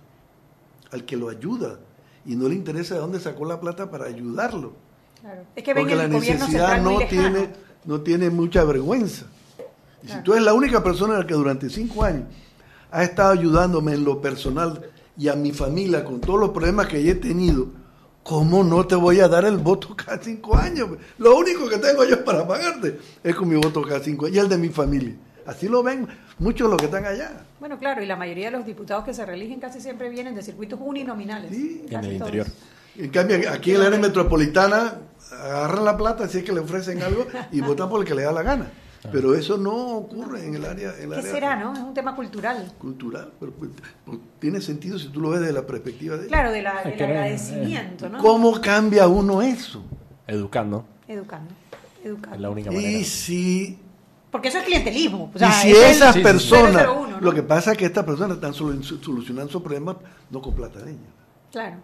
S4: al que lo ayuda y no le interesa de dónde sacó la plata para ayudarlo.
S1: Claro. Es que ven
S4: Porque la necesidad no tiene, no tiene mucha vergüenza. Y
S1: Claro.
S4: si tú eres la única persona que durante cinco años ha estado ayudándome en lo personal y a mi familia con todos los problemas que yo he tenido, ¿cómo no te voy a dar el voto cada cinco años? Lo único que tengo yo para pagarte es con mi voto cada cinco años y el de mi familia. Así lo ven muchos de los que están allá.
S1: Bueno, claro, y la mayoría de los diputados que se reeligen casi siempre vienen de circuitos uninominales.
S4: Sí.
S1: Casi
S3: En el
S1: todos.
S3: interior.
S4: En cambio, aquí en la área metropolitana agarran la plata si es que le ofrecen algo y votan por el que le da la gana. Pero eso no ocurre en el área, en el
S1: ¿Qué
S4: área
S1: será, no? Es un tema cultural.
S4: cultural. Pero, pues, tiene sentido si tú lo ves desde la perspectiva de
S1: Claro, de la- del
S3: no-
S1: agradecimiento, ¿no?
S4: ¿Cómo cambia uno eso?
S3: Educando,
S1: Educando. Educando.
S3: es la única manera.
S4: Y si,
S1: Porque eso es clientelismo. O sea,
S4: y si
S1: es
S4: esas personas,
S1: 001, ¿no?
S4: lo que pasa es que estas personas están solu- solucionando sus problemas no con plata de ellos.
S1: Claro.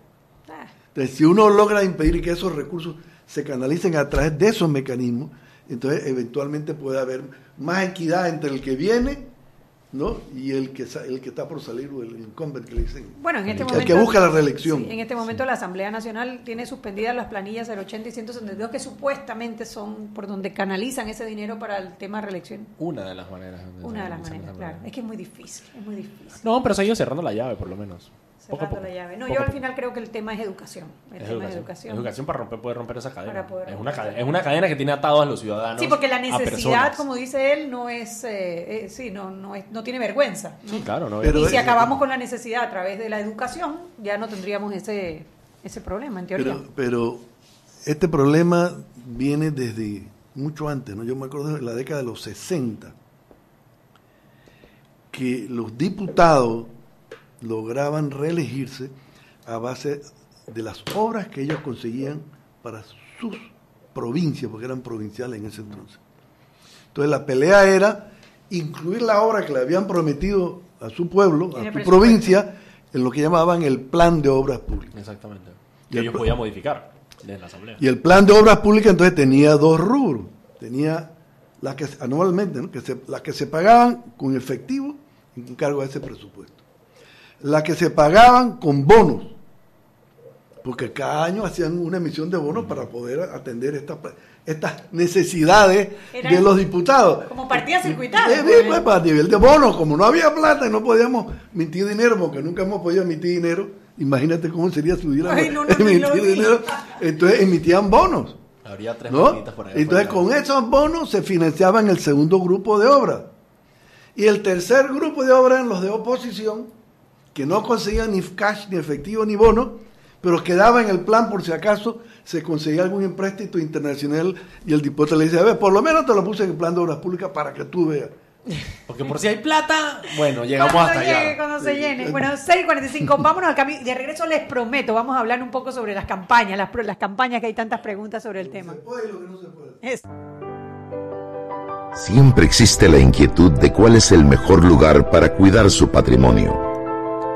S1: Ah,
S4: Entonces, si uno logra impedir que esos recursos se canalicen a través de esos mecanismos, entonces eventualmente puede haber más equidad entre el que viene ¿no? y el que, sa- el que está por salir o el incumbent que le dicen.
S1: Bueno, en este
S4: el
S1: momento.
S4: que busca la reelección.
S1: Sí, en este momento la Asamblea Nacional tiene suspendidas las planillas del 80 y 162 que supuestamente son por donde canalizan ese dinero para el tema reelección.
S3: Una de las maneras.
S1: Una de las maneras, claro. Es que es muy difícil, es muy difícil.
S3: No, pero se ha ido cerrando la llave, por lo menos. Poco a
S1: Cerrando
S3: poco.
S1: la llave. No,
S3: Poco
S1: yo al final creo que el tema es educación. El
S3: Es
S1: tema
S3: educación.
S1: es educación.
S3: Educación para romper, poder romper esa cadena.
S1: Para poder
S3: es, una cadena, es una cadena que tiene atados a los ciudadanos.
S1: Sí, porque la necesidad, como dice él, no es, eh, eh, sí, no, no, es, no tiene vergüenza. ¿no?
S3: Sí, claro, no.
S4: Pero
S1: y si
S4: es-
S1: acabamos con la necesidad a través de la educación, ya no tendríamos ese, ese problema, en teoría.
S4: Pero, pero este problema viene desde mucho antes, ¿no? Yo me acuerdo de la década de los 60, que los diputados lograban reelegirse a base de las obras que ellos conseguían para sus provincias, porque eran provinciales en ese entonces. Entonces la pelea era incluir la obra que le habían prometido a su pueblo, a su provincia, en lo que llamaban el plan de obras públicas.
S3: Exactamente.
S4: Y
S3: Que
S4: el
S3: ellos podían modificar desde la asamblea.
S4: Y el plan de obras públicas entonces tenía dos rubros. Tenía las que anualmente, ¿no? que se, las que se pagaban con efectivo en cargo a ese presupuesto. Las que se pagaban con bonos, porque cada año hacían una emisión de bonos para poder atender estas estas necesidades
S1: Eran
S4: de los diputados.
S1: Como partidas circuitadas.
S4: Eh,
S1: pues.
S4: pues, a nivel de bonos, como no había plata y no podíamos emitir dinero, porque nunca hemos podido emitir dinero, Imagínate cómo sería si hubiera
S1: Ay, no, no,
S4: dinero. Entonces emitían bonos.
S3: Habría tres
S4: ¿no?
S3: por ahí
S4: Entonces con esos bonos se financiaban el segundo grupo de obras. Y el tercer grupo de obras eran los de oposición, que no conseguían ni cash, ni efectivo, ni bono, pero quedaba en el plan por si acaso se conseguía algún empréstito internacional y el diputado le dice, a ver, por lo menos te lo puse en el plan de obras públicas para que tú veas.
S3: Porque por si hay plata, bueno, llegamos
S1: Cuando
S3: hasta
S1: llegue,
S3: allá.
S1: cuando se llene. Bueno, 6.45, vámonos al camino. De regreso les prometo, vamos a hablar un poco sobre las campañas, las, las campañas que hay tantas preguntas sobre el tema. Es-
S5: Siempre existe la inquietud de cuál es el mejor lugar para cuidar su patrimonio.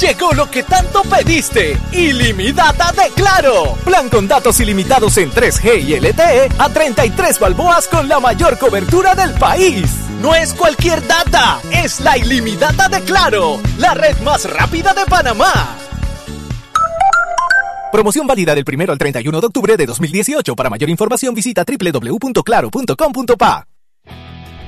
S6: Llegó lo que tanto pediste. Ilimitada de Claro. Plan con datos ilimitados en 3G y LTE a 33 balboas con la mayor cobertura del país. No es cualquier data, es la ilimitada de Claro, la red más rápida de Panamá. Promoción válida del 1 al 31 de octubre de 2018. Para mayor información visita www.claro.com.pa.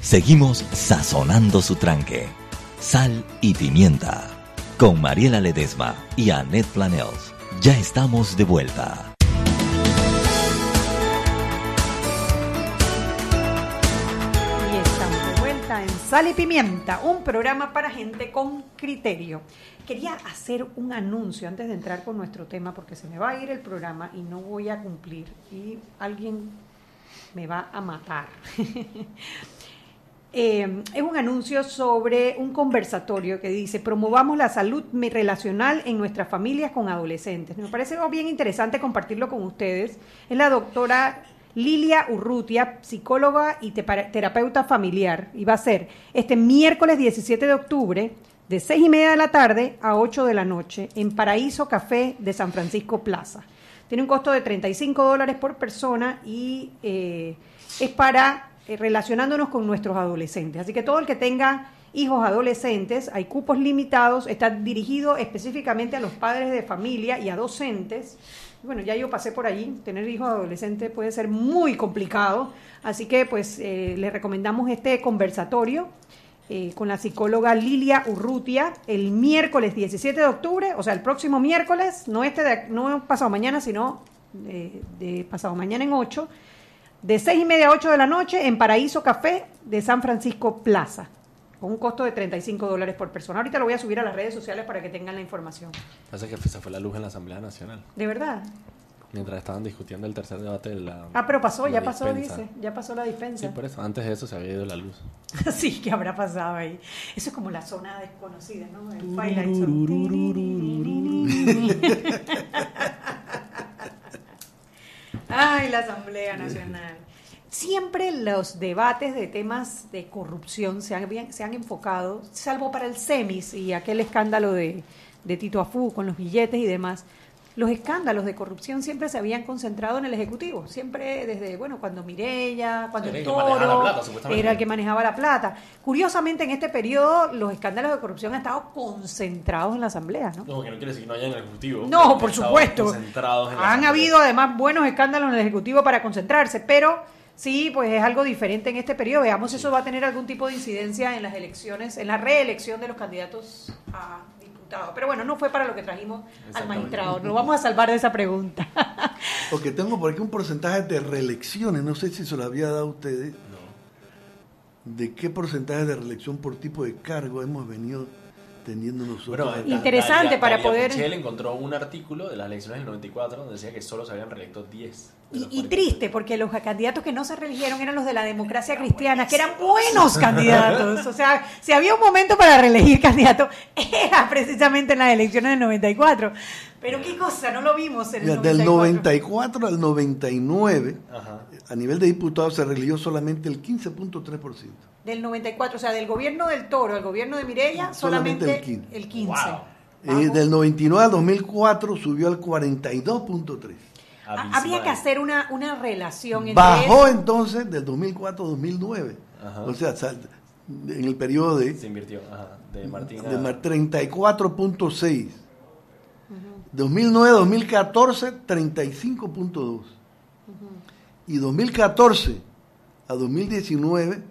S8: Seguimos sazonando su tranque. Sal y pimienta. Con Mariela Ledesma y Annette Planels. Ya estamos de vuelta.
S1: Y estamos de vuelta en Sal y Pimienta, un programa para gente con criterio. Quería hacer un anuncio antes de entrar con nuestro tema, porque se me va a ir el programa y no voy a cumplir. Y alguien me va a matar. Eh, es un anuncio sobre un conversatorio que dice promovamos la salud relacional en nuestras familias con adolescentes. Me parece bien interesante compartirlo con ustedes. Es la doctora Lilia Urrutia, psicóloga y terapeuta familiar, y va a ser este miércoles 17 de octubre de 6 y media de la tarde a 8 de la noche en Paraíso Café de San Francisco Plaza. Tiene un costo de 35 dólares por persona y eh, es para eh, relacionándonos con nuestros adolescentes. Así que todo el que tenga hijos adolescentes, hay cupos limitados, está dirigido específicamente a los padres de familia y a docentes. Bueno, ya yo pasé por allí, tener hijos adolescentes puede ser muy complicado, así que pues eh, le recomendamos este conversatorio eh, con la psicóloga Lilia Urrutia el miércoles 17 de octubre, o sea, el próximo miércoles, no este de, no pasado mañana, sino de, de pasado mañana en 8, de 6 y media a 8 de la noche en Paraíso Café de San Francisco Plaza, con un costo de 35 dólares por persona. Ahorita lo voy a subir a las redes sociales para que tengan la información.
S3: Pasa que se fue la luz en la Asamblea Nacional.
S1: ¿De verdad?
S3: Mientras estaban discutiendo el tercer debate de la.
S1: Ah, pero pasó, ya pasó, dice, ya pasó la dispensa.
S3: Sí, por eso. Antes de eso se había ido la luz.
S1: sí, ¿qué habrá pasado ahí? Eso es como la zona desconocida, ¿no? El. Ay, la Asamblea Nacional. Siempre los debates de temas de corrupción se han, se han enfocado, salvo para el CEMIS y aquel escándalo de, de Tito Afú con los billetes y demás, los escándalos de corrupción siempre se habían concentrado en el Ejecutivo. Siempre desde, bueno, cuando Mirella, cuando
S3: Era
S1: el Toro,
S3: plata,
S1: era el que manejaba la plata. Curiosamente, en este periodo, los escándalos de corrupción han estado concentrados en la Asamblea, ¿no?
S3: No, que no quiere decir que no haya en el Ejecutivo.
S1: No, por supuesto.
S3: concentrados en la
S1: Han
S3: Asamblea.
S1: habido además buenos escándalos en el Ejecutivo para concentrarse, pero sí, pues es algo diferente en este periodo. Veamos si eso va a tener algún tipo de incidencia en las elecciones, en la reelección de los candidatos a diputados. Pero bueno, no fue para lo que trajimos al magistrado. Nos vamos a salvar de esa pregunta.
S4: Porque tengo por aquí un porcentaje de reelecciones, no sé si se lo había dado a ustedes. ¿De qué porcentaje de reelección por tipo de cargo hemos venido teniendo nosotros?
S3: Bueno,
S1: Interesante para poder-
S3: Puchel encontró un artículo de las elecciones del 94 donde decía que solo se habían reelecto 10.
S1: Y, y triste, porque los candidatos que no se reeligieron eran los de la democracia cristiana, que eran buenos candidatos. O sea, si había un momento para reelegir candidatos, era precisamente en las elecciones del 94. Pero qué cosa, no lo vimos en el
S4: Mira, del
S1: 94.
S4: 94 al 99,
S3: Ajá.
S4: a nivel de diputados se religió solamente el 15.3%.
S1: Del 94, o sea, del gobierno del Toro al gobierno de Mirella,
S4: Solamente
S1: solamente,
S4: el 15.
S1: el 15.
S4: Eh, del 99 al 2004 subió al 42.3.
S1: Ha- Habría que hacer una, una relación entre
S4: Bajó
S1: eso.
S4: entonces del 2004 al 2009.
S3: Ajá.
S4: O sea, en el periodo de,
S3: Se invirtió. Ajá. De Martín.
S4: de
S3: a-
S4: mar- 34.6. 2009 2014 35.2. Y 2014 a 2019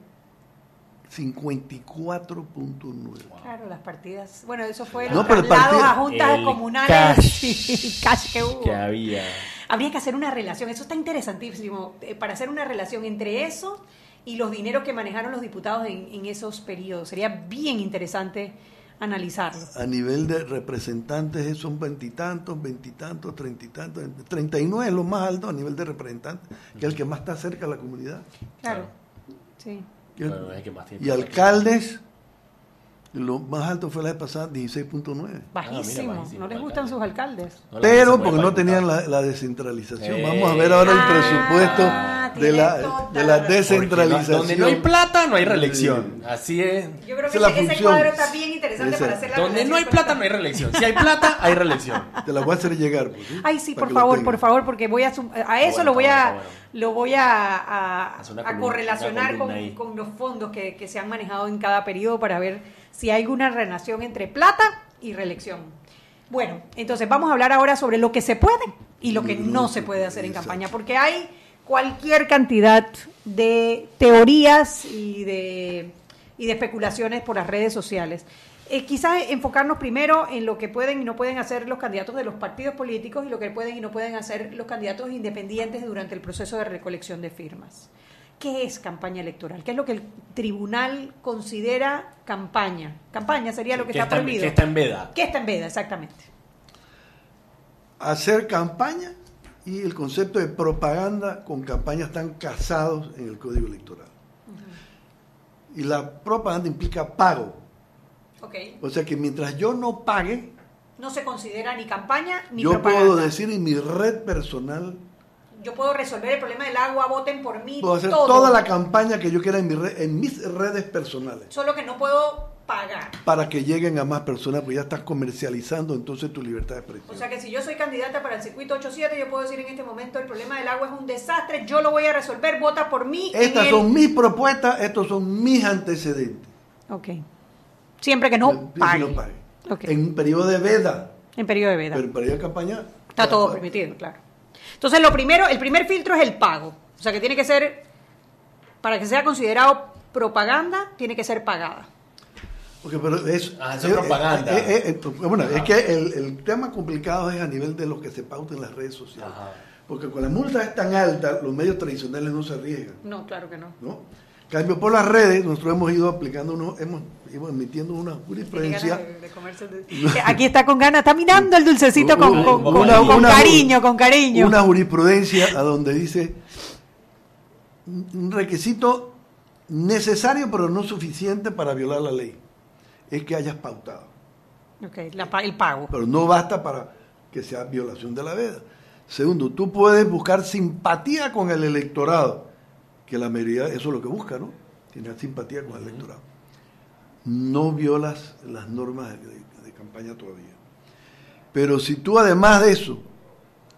S4: 54.9.
S1: Claro, las partidas. Bueno, eso fue
S4: No,
S1: los a juntas
S3: El
S1: comunales
S3: cash.
S1: y cash que hubo.
S3: que había.
S1: Habría que hacer una relación, eso está interesantísimo, eh, para hacer una relación entre eso y los dineros que manejaron los diputados en, en esos periodos. Sería bien interesante analizarlo.
S4: A nivel de representantes son veintitantos, veintitantos, treinta y tantos. 39 es lo más alto a nivel de representantes, que es el que más está cerca de la comunidad.
S1: Claro. Sí.
S4: Y el-
S3: Bueno, es que más
S4: y alcaldes, lo más alto fue la vez pasada, 16.9.
S1: Bajísimo.
S3: bajísimo,
S1: no les gustan sus alcaldes.
S3: No,
S4: Pero porque
S3: mueve
S4: no tenían la, la descentralización.
S3: Eh.
S4: Vamos a ver ahora el
S1: Ah,
S4: presupuesto de la, de
S1: la
S4: descentralización.
S3: Donde no hay plata, no hay reelección. Así es.
S1: Yo creo que
S4: es la
S1: ese, cuadro está bien interesante
S4: Esa.
S1: para hacer la
S3: Donde no hay plata,
S1: la-
S3: no hay reelección. Si hay plata, hay reelección.
S4: Te la voy a hacer llegar. pues, ¿sí?
S1: Ay, sí,
S4: Para
S1: por favor, por favor, porque voy a a eso
S3: bueno,
S1: lo voy a
S3: bueno,
S1: lo voy a, a-
S3: Hace una
S1: a
S3: columna,
S1: correlacionar con, con los fondos que, que se han manejado en cada periodo para ver si hay alguna relación entre plata y reelección. Bueno, entonces vamos a hablar ahora sobre lo que se puede y lo que no se puede hacer en campaña, porque hay cualquier cantidad de teorías y de, y de especulaciones por las redes sociales. Eh, quizás enfocarnos primero en lo que pueden y no pueden hacer los candidatos de los partidos políticos y lo que pueden y no pueden hacer los candidatos independientes durante el proceso de recolección de firmas. ¿Qué es campaña electoral? ¿Qué es lo que el tribunal considera campaña? Campaña sería lo que
S3: Que
S1: está prohibido.
S3: que está en veda.
S1: ¿Qué está en veda, exactamente?
S4: Hacer campaña y el concepto de propaganda con campaña están casados en el Código Electoral. Y la propaganda implica pago.
S1: Ok.
S4: O sea que mientras yo no pague,
S1: No se considera ni campaña ni
S4: yo
S1: propaganda.
S4: puedo decir en mi red personal,
S1: Yo puedo resolver el problema del agua, voten por mí.
S4: puedo hacer
S1: todo.
S4: toda la campaña que yo quiera en, mi red- en mis redes personales
S1: Solo que no puedo pagar.
S4: para que lleguen a más personas, porque ya estás comercializando entonces tu libertad de expresión.
S1: O sea que si yo soy candidata para el circuito 87, yo puedo decir en este momento el problema del agua es un desastre, yo lo voy a resolver, vota por mí. en
S4: Estas
S1: el-
S4: son mis propuestas, estos son mis antecedentes.
S1: Ok. Siempre que no
S4: Siempre que
S1: pague.
S4: no pague.
S1: Ok.
S4: En un periodo de veda,
S1: En periodo de veda.
S4: pero en periodo de campaña
S1: Está todo permitido, claro. Entonces, lo primero, el primer filtro es el pago. O sea, que tiene que ser, para que sea considerado propaganda, tiene que ser pagada.
S4: Porque, pero es,
S3: Ah, eso es propaganda.
S4: eh, eh, eh, bueno,
S3: Ajá.
S4: es que el, el tema complicado es a nivel de lo que se pauta en las redes sociales. Porque con la multa es tan alta, los medios tradicionales no se arriesgan.
S1: No, claro que no.
S4: ¿no? En Cambio por las redes, nosotros hemos ido aplicando, unos, hemos ido emitiendo una jurisprudencia.
S1: Aquí está con ganas, está mirando el dulcecito con, con- con-
S4: Una-
S1: con
S4: una-
S1: cariño, con cariño.
S4: Una jurisprudencia a donde dice un requisito necesario pero no suficiente para violar la ley es que hayas pautado.
S1: Ok, la pa- el pago.
S4: Pero no basta para que sea violación de la veda. Segundo, tú puedes buscar simpatía con el electorado, que la mayoría eso es lo que busca, ¿no? Tener simpatía con el electorado. No violas las normas de, de- de campaña todavía. Pero si tú además de eso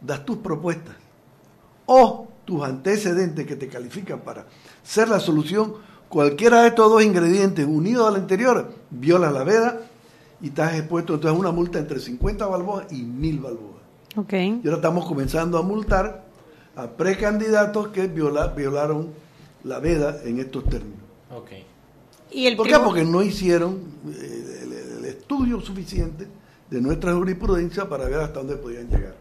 S4: das tus propuestas o tus antecedentes que te califican para ser la solución, cualquiera de estos dos ingredientes unidos al anterior viola la veda y estás expuesto entonces a una multa entre 50 balboas y 1000 balboas.
S1: Ok.
S4: Y ahora estamos comenzando a multar a precandidatos que viola- violaron la veda en estos términos.
S3: Ok.
S1: Y el
S4: ¿Por qué? Porque no hicieron eh, el, el estudio suficiente de nuestra jurisprudencia para ver hasta dónde podían llegar.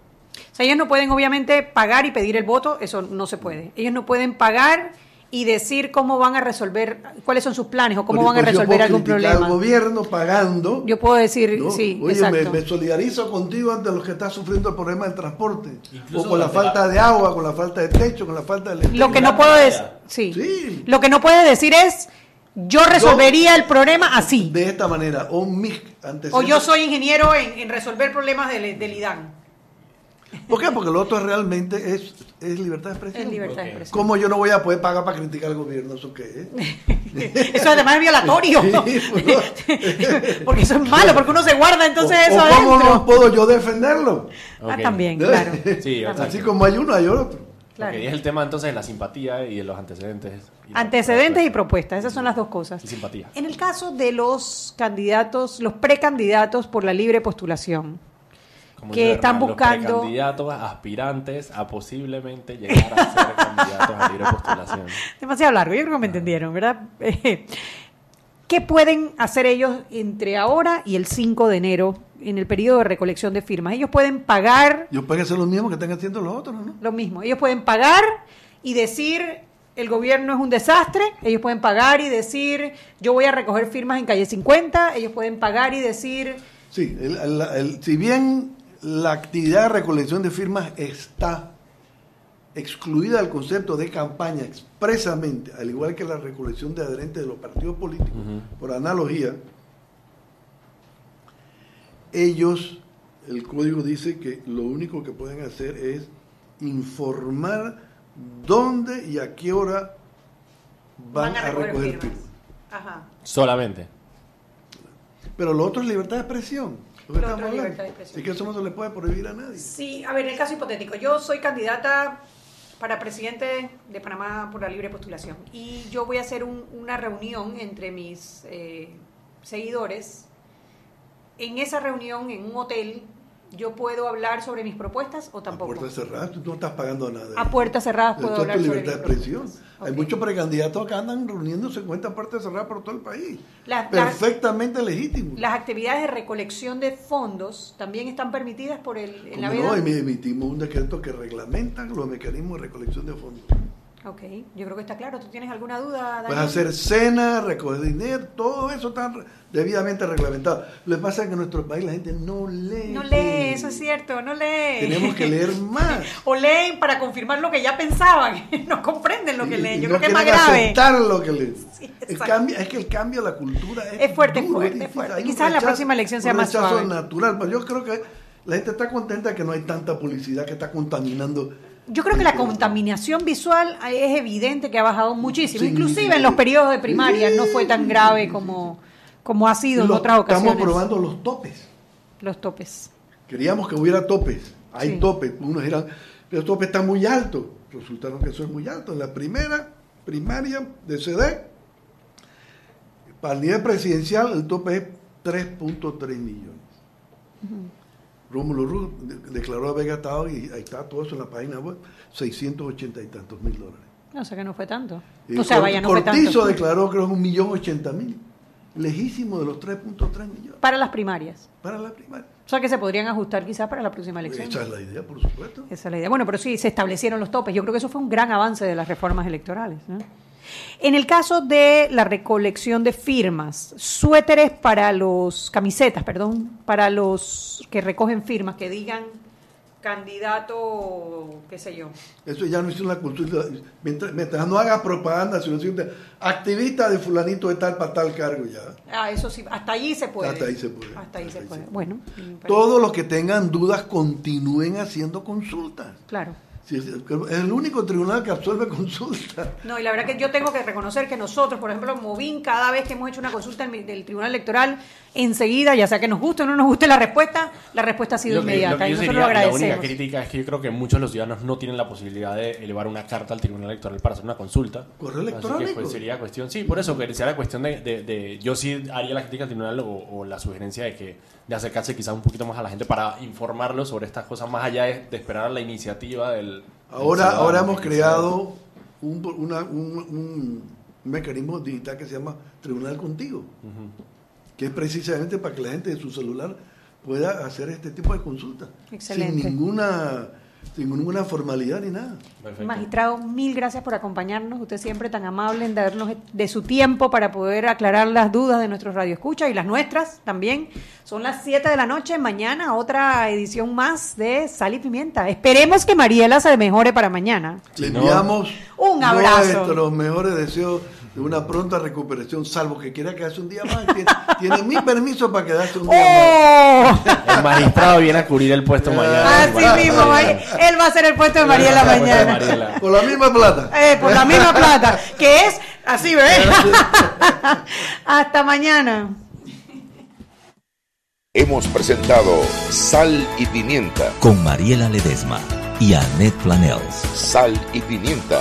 S1: O sea, ellos no pueden obviamente pagar y pedir el voto, eso no se puede. Ellos no pueden pagar y decir cómo van a resolver, cuáles son sus planes o cómo van a
S4: yo
S1: resolver
S4: puedo
S1: algún problema.
S4: al gobierno pagando.
S1: Yo puedo decir,
S4: ¿no?
S1: sí,
S4: Oye, me,
S1: exacto.
S4: me solidarizo contigo ante los que están sufriendo el problema del transporte.
S3: Incluso
S4: o con la falta de agua, con la falta de techo, con la falta de...
S1: Lo que no puedo decir, sí.
S4: Sí.
S1: Lo que no puede decir es, yo resolvería el problema así.
S4: De esta manera, o mis antecedentes.
S1: O yo soy ingeniero en, en resolver problemas del, del IDAN.
S4: ¿Por qué? Porque lo otro realmente es, es libertad de expresión.
S1: Es libertad de expresión.
S4: ¿Cómo yo no voy a poder pagar para criticar al gobierno? ¿Eso qué es?
S1: Eso además es violatorio.
S4: Sí, pues, no.
S1: porque eso es malo, porque uno se guarda entonces
S4: o,
S1: eso
S4: o ¿Cómo
S1: adentro.
S4: no puedo yo defenderlo?
S1: Ah, también, claro.
S3: Sí.
S4: Así como hay uno, hay otro.
S1: Claro.
S3: Y es el tema entonces de la simpatía y de los antecedentes. y
S1: Antecedentes y propuestas, esas son las dos cosas.
S3: Y simpatía.
S1: En el caso de los candidatos, los precandidatos por la libre postulación,
S3: Como
S1: que están
S3: Hernán,
S1: buscando-
S3: Los candidatos aspirantes a posiblemente llegar a ser candidatos a libre postulación.
S1: demasiado largo, yo creo que me entendieron, ¿verdad? ¿Qué pueden hacer ellos entre ahora y el 5 de enero en el periodo de recolección de firmas? Ellos pueden pagar
S4: Yo pueden hacer lo mismo que están haciendo los otros, ¿no?
S1: lo mismo, ellos pueden pagar y decir el gobierno es un desastre, ellos pueden pagar y decir yo voy a recoger firmas en calle 50, ellos pueden pagar y decir
S4: Sí, el- el- el- si bien la actividad de recolección de firmas está excluida del concepto de campaña expresamente, al igual que la recolección de adherentes de los partidos políticos, por analogía, ellos, el código dice que lo único que pueden hacer es informar dónde y a qué hora van, a recoger, firmas.
S1: Ajá.
S3: Solamente.
S4: Pero lo otro es libertad de expresión. Lo que
S1: Lo
S4: estamos
S1: otro es
S4: hablando.
S1: libertad de expresión.
S4: Así que eso no se le puede prohibir a nadie.
S1: Sí, a ver, en el caso hipotético, yo soy candidata para presidente de Panamá por la libre postulación y yo voy a hacer un- una reunión entre mis eh, seguidores. En esa reunión, en un hotel, yo puedo hablar sobre mis propuestas o
S4: A
S1: tampoco.
S4: puertas cerradas, tú no estás pagando nada.
S1: A puertas cerradas puedo
S4: Esto es
S1: hablar
S4: tu
S1: sobre
S4: libertad
S1: mis
S4: de expresión.
S1: propuestas.
S4: Hay muchos precandidatos que andan reuniéndose en cuentas puertas cerradas por todo el país.
S1: Las-
S4: Perfectamente legítimo.
S1: Las actividades de recolección de fondos también están permitidas por el en la
S4: no,
S1: veda.
S4: Emi- emitimos un decreto que reglamenta los mecanismos de recolección de fondos.
S1: Ok, yo creo que está claro. ¿Tú tienes alguna duda,
S4: Puedes
S1: Daniel?
S4: hacer cena, recoger dinero, todo eso está debidamente reglamentado. Lo que pasa es que en nuestro país la gente no lee.
S1: No lee, eso es cierto, no lee.
S4: Tenemos que leer más.
S1: o leen para confirmar lo que ya pensaban, no comprenden lo que leen. Yo
S4: no
S1: creo que es más grave.
S4: aceptar lo que leen.
S1: Sí,
S4: El cambio, es que el cambio a la cultura es,
S1: Es fuerte, es
S4: duro,
S1: fuerte,
S4: difícil.
S1: fuerte. Quizás la próxima elección sea
S4: un
S1: más suave.
S4: natural, pero yo creo que la gente está contenta que no hay tanta publicidad que está contaminando.
S1: Yo creo que la contaminación visual es evidente que ha bajado muchísimo.
S4: Sí,
S1: Inclusive en los periodos de primaria no fue tan grave como, como ha sido en otras ocasiones.
S4: Estamos probando los topes.
S1: Los topes.
S4: Queríamos que hubiera topes. Hay
S1: Sí.
S4: topes. Unos dirán, los topes están muy altos. Resultaron que eso es muy alto. En la primera primaria de CD, para el nivel presidencial, el tope es 3.3 millones. Rómulo Ruz de- declaró haber gastado, y ahí está todo eso en la página web, 680 y tantos mil dólares.
S1: O sea que no fue tanto.
S4: Y
S1: o sea, vaya, no fue
S4: Cortizo
S1: tanto.
S4: declaró creo un millón ochenta mil. Lejísimo de los 3.3 millones
S1: Para las primarias.
S4: para la primaria.
S1: O sea que se podrían ajustar quizás para la próxima elección.
S4: Esa es la idea, por supuesto.
S1: Esa es la idea. Bueno, pero sí, se establecieron los topes. Yo creo que eso fue un gran avance de las reformas electorales. ¿no? En el caso de la recolección de firmas, suéteres para los, camisetas, perdón, para los que recogen firmas, que digan candidato, qué sé yo.
S4: Eso ya no es una cultura. Mientras, mientras no hagas propaganda, sino siempre activista de fulanito de tal para tal cargo ya.
S1: Ah, eso sí, hasta allí se puede.
S4: Hasta ahí se puede.
S1: Hasta ahí
S4: Hasta
S1: se
S4: ahí
S1: puede.
S4: se
S1: Bueno, me parece-
S4: Todos los que tengan dudas continúen haciendo consultas.
S1: Claro.
S4: Sí, sí, Es el único tribunal que absuelve consulta.
S1: No, y la verdad que yo tengo que reconocer que nosotros, por ejemplo, Movin, cada vez que hemos hecho una consulta del, del Tribunal Electoral, enseguida, ya sea que nos guste o no nos guste la respuesta, la respuesta ha sido
S3: Lo que- lo
S1: inmediata.
S3: que
S1: y
S3: yo
S1: nosotros
S3: diría,
S1: lo
S3: La única
S1: agradecemos.
S3: crítica es que yo creo que muchos de los ciudadanos no tienen la posibilidad de elevar una carta al Tribunal Electoral para hacer una consulta.
S4: Correo
S3: Así
S4: electrónico.
S3: que pues, sería cuestión, sí, por eso que sería cuestión de, de- de- yo sí haría la crítica al tribunal o, o la sugerencia de que de acercarse quizás un poquito más a la gente para informarlos sobre estas cosas más allá de, de esperar a la iniciativa del.
S4: Ahora, ahora hemos creado un, una- un- un mecanismo digital que se llama Tribunal Contigo, que es precisamente para que la gente de su celular pueda hacer este tipo de consultas.
S1: Excelente.
S4: Sin ninguna, sin ninguna formalidad ni nada.
S1: Magistrado, mil gracias por acompañarnos. Usted siempre tan amable en darnos de su tiempo para poder aclarar las dudas de nuestros radioescuchas y las nuestras también. Son las 7 de la noche. Mañana otra edición más de Sal y Pimienta. Esperemos que Mariela se mejore para mañana.
S4: Le enviamos
S1: Un abrazo.
S4: nuestros mejores deseos de una pronta recuperación, salvo que quiera quedarse un día más. Tiene, tiene mi permiso para quedarse un día
S1: ¡Oh!
S4: más.
S3: El magistrado viene a cubrir el puesto mañana.
S1: Así mismo, él va a ser el puesto de Mariela mañana.
S4: Por la misma plata.
S1: Eh, por la misma plata, que es así, ¿ves? Hasta mañana.
S5: Hemos presentado Sal y Pimienta.
S8: Con Mariela Ledesma y Annette Planels.
S5: Sal y Pimienta.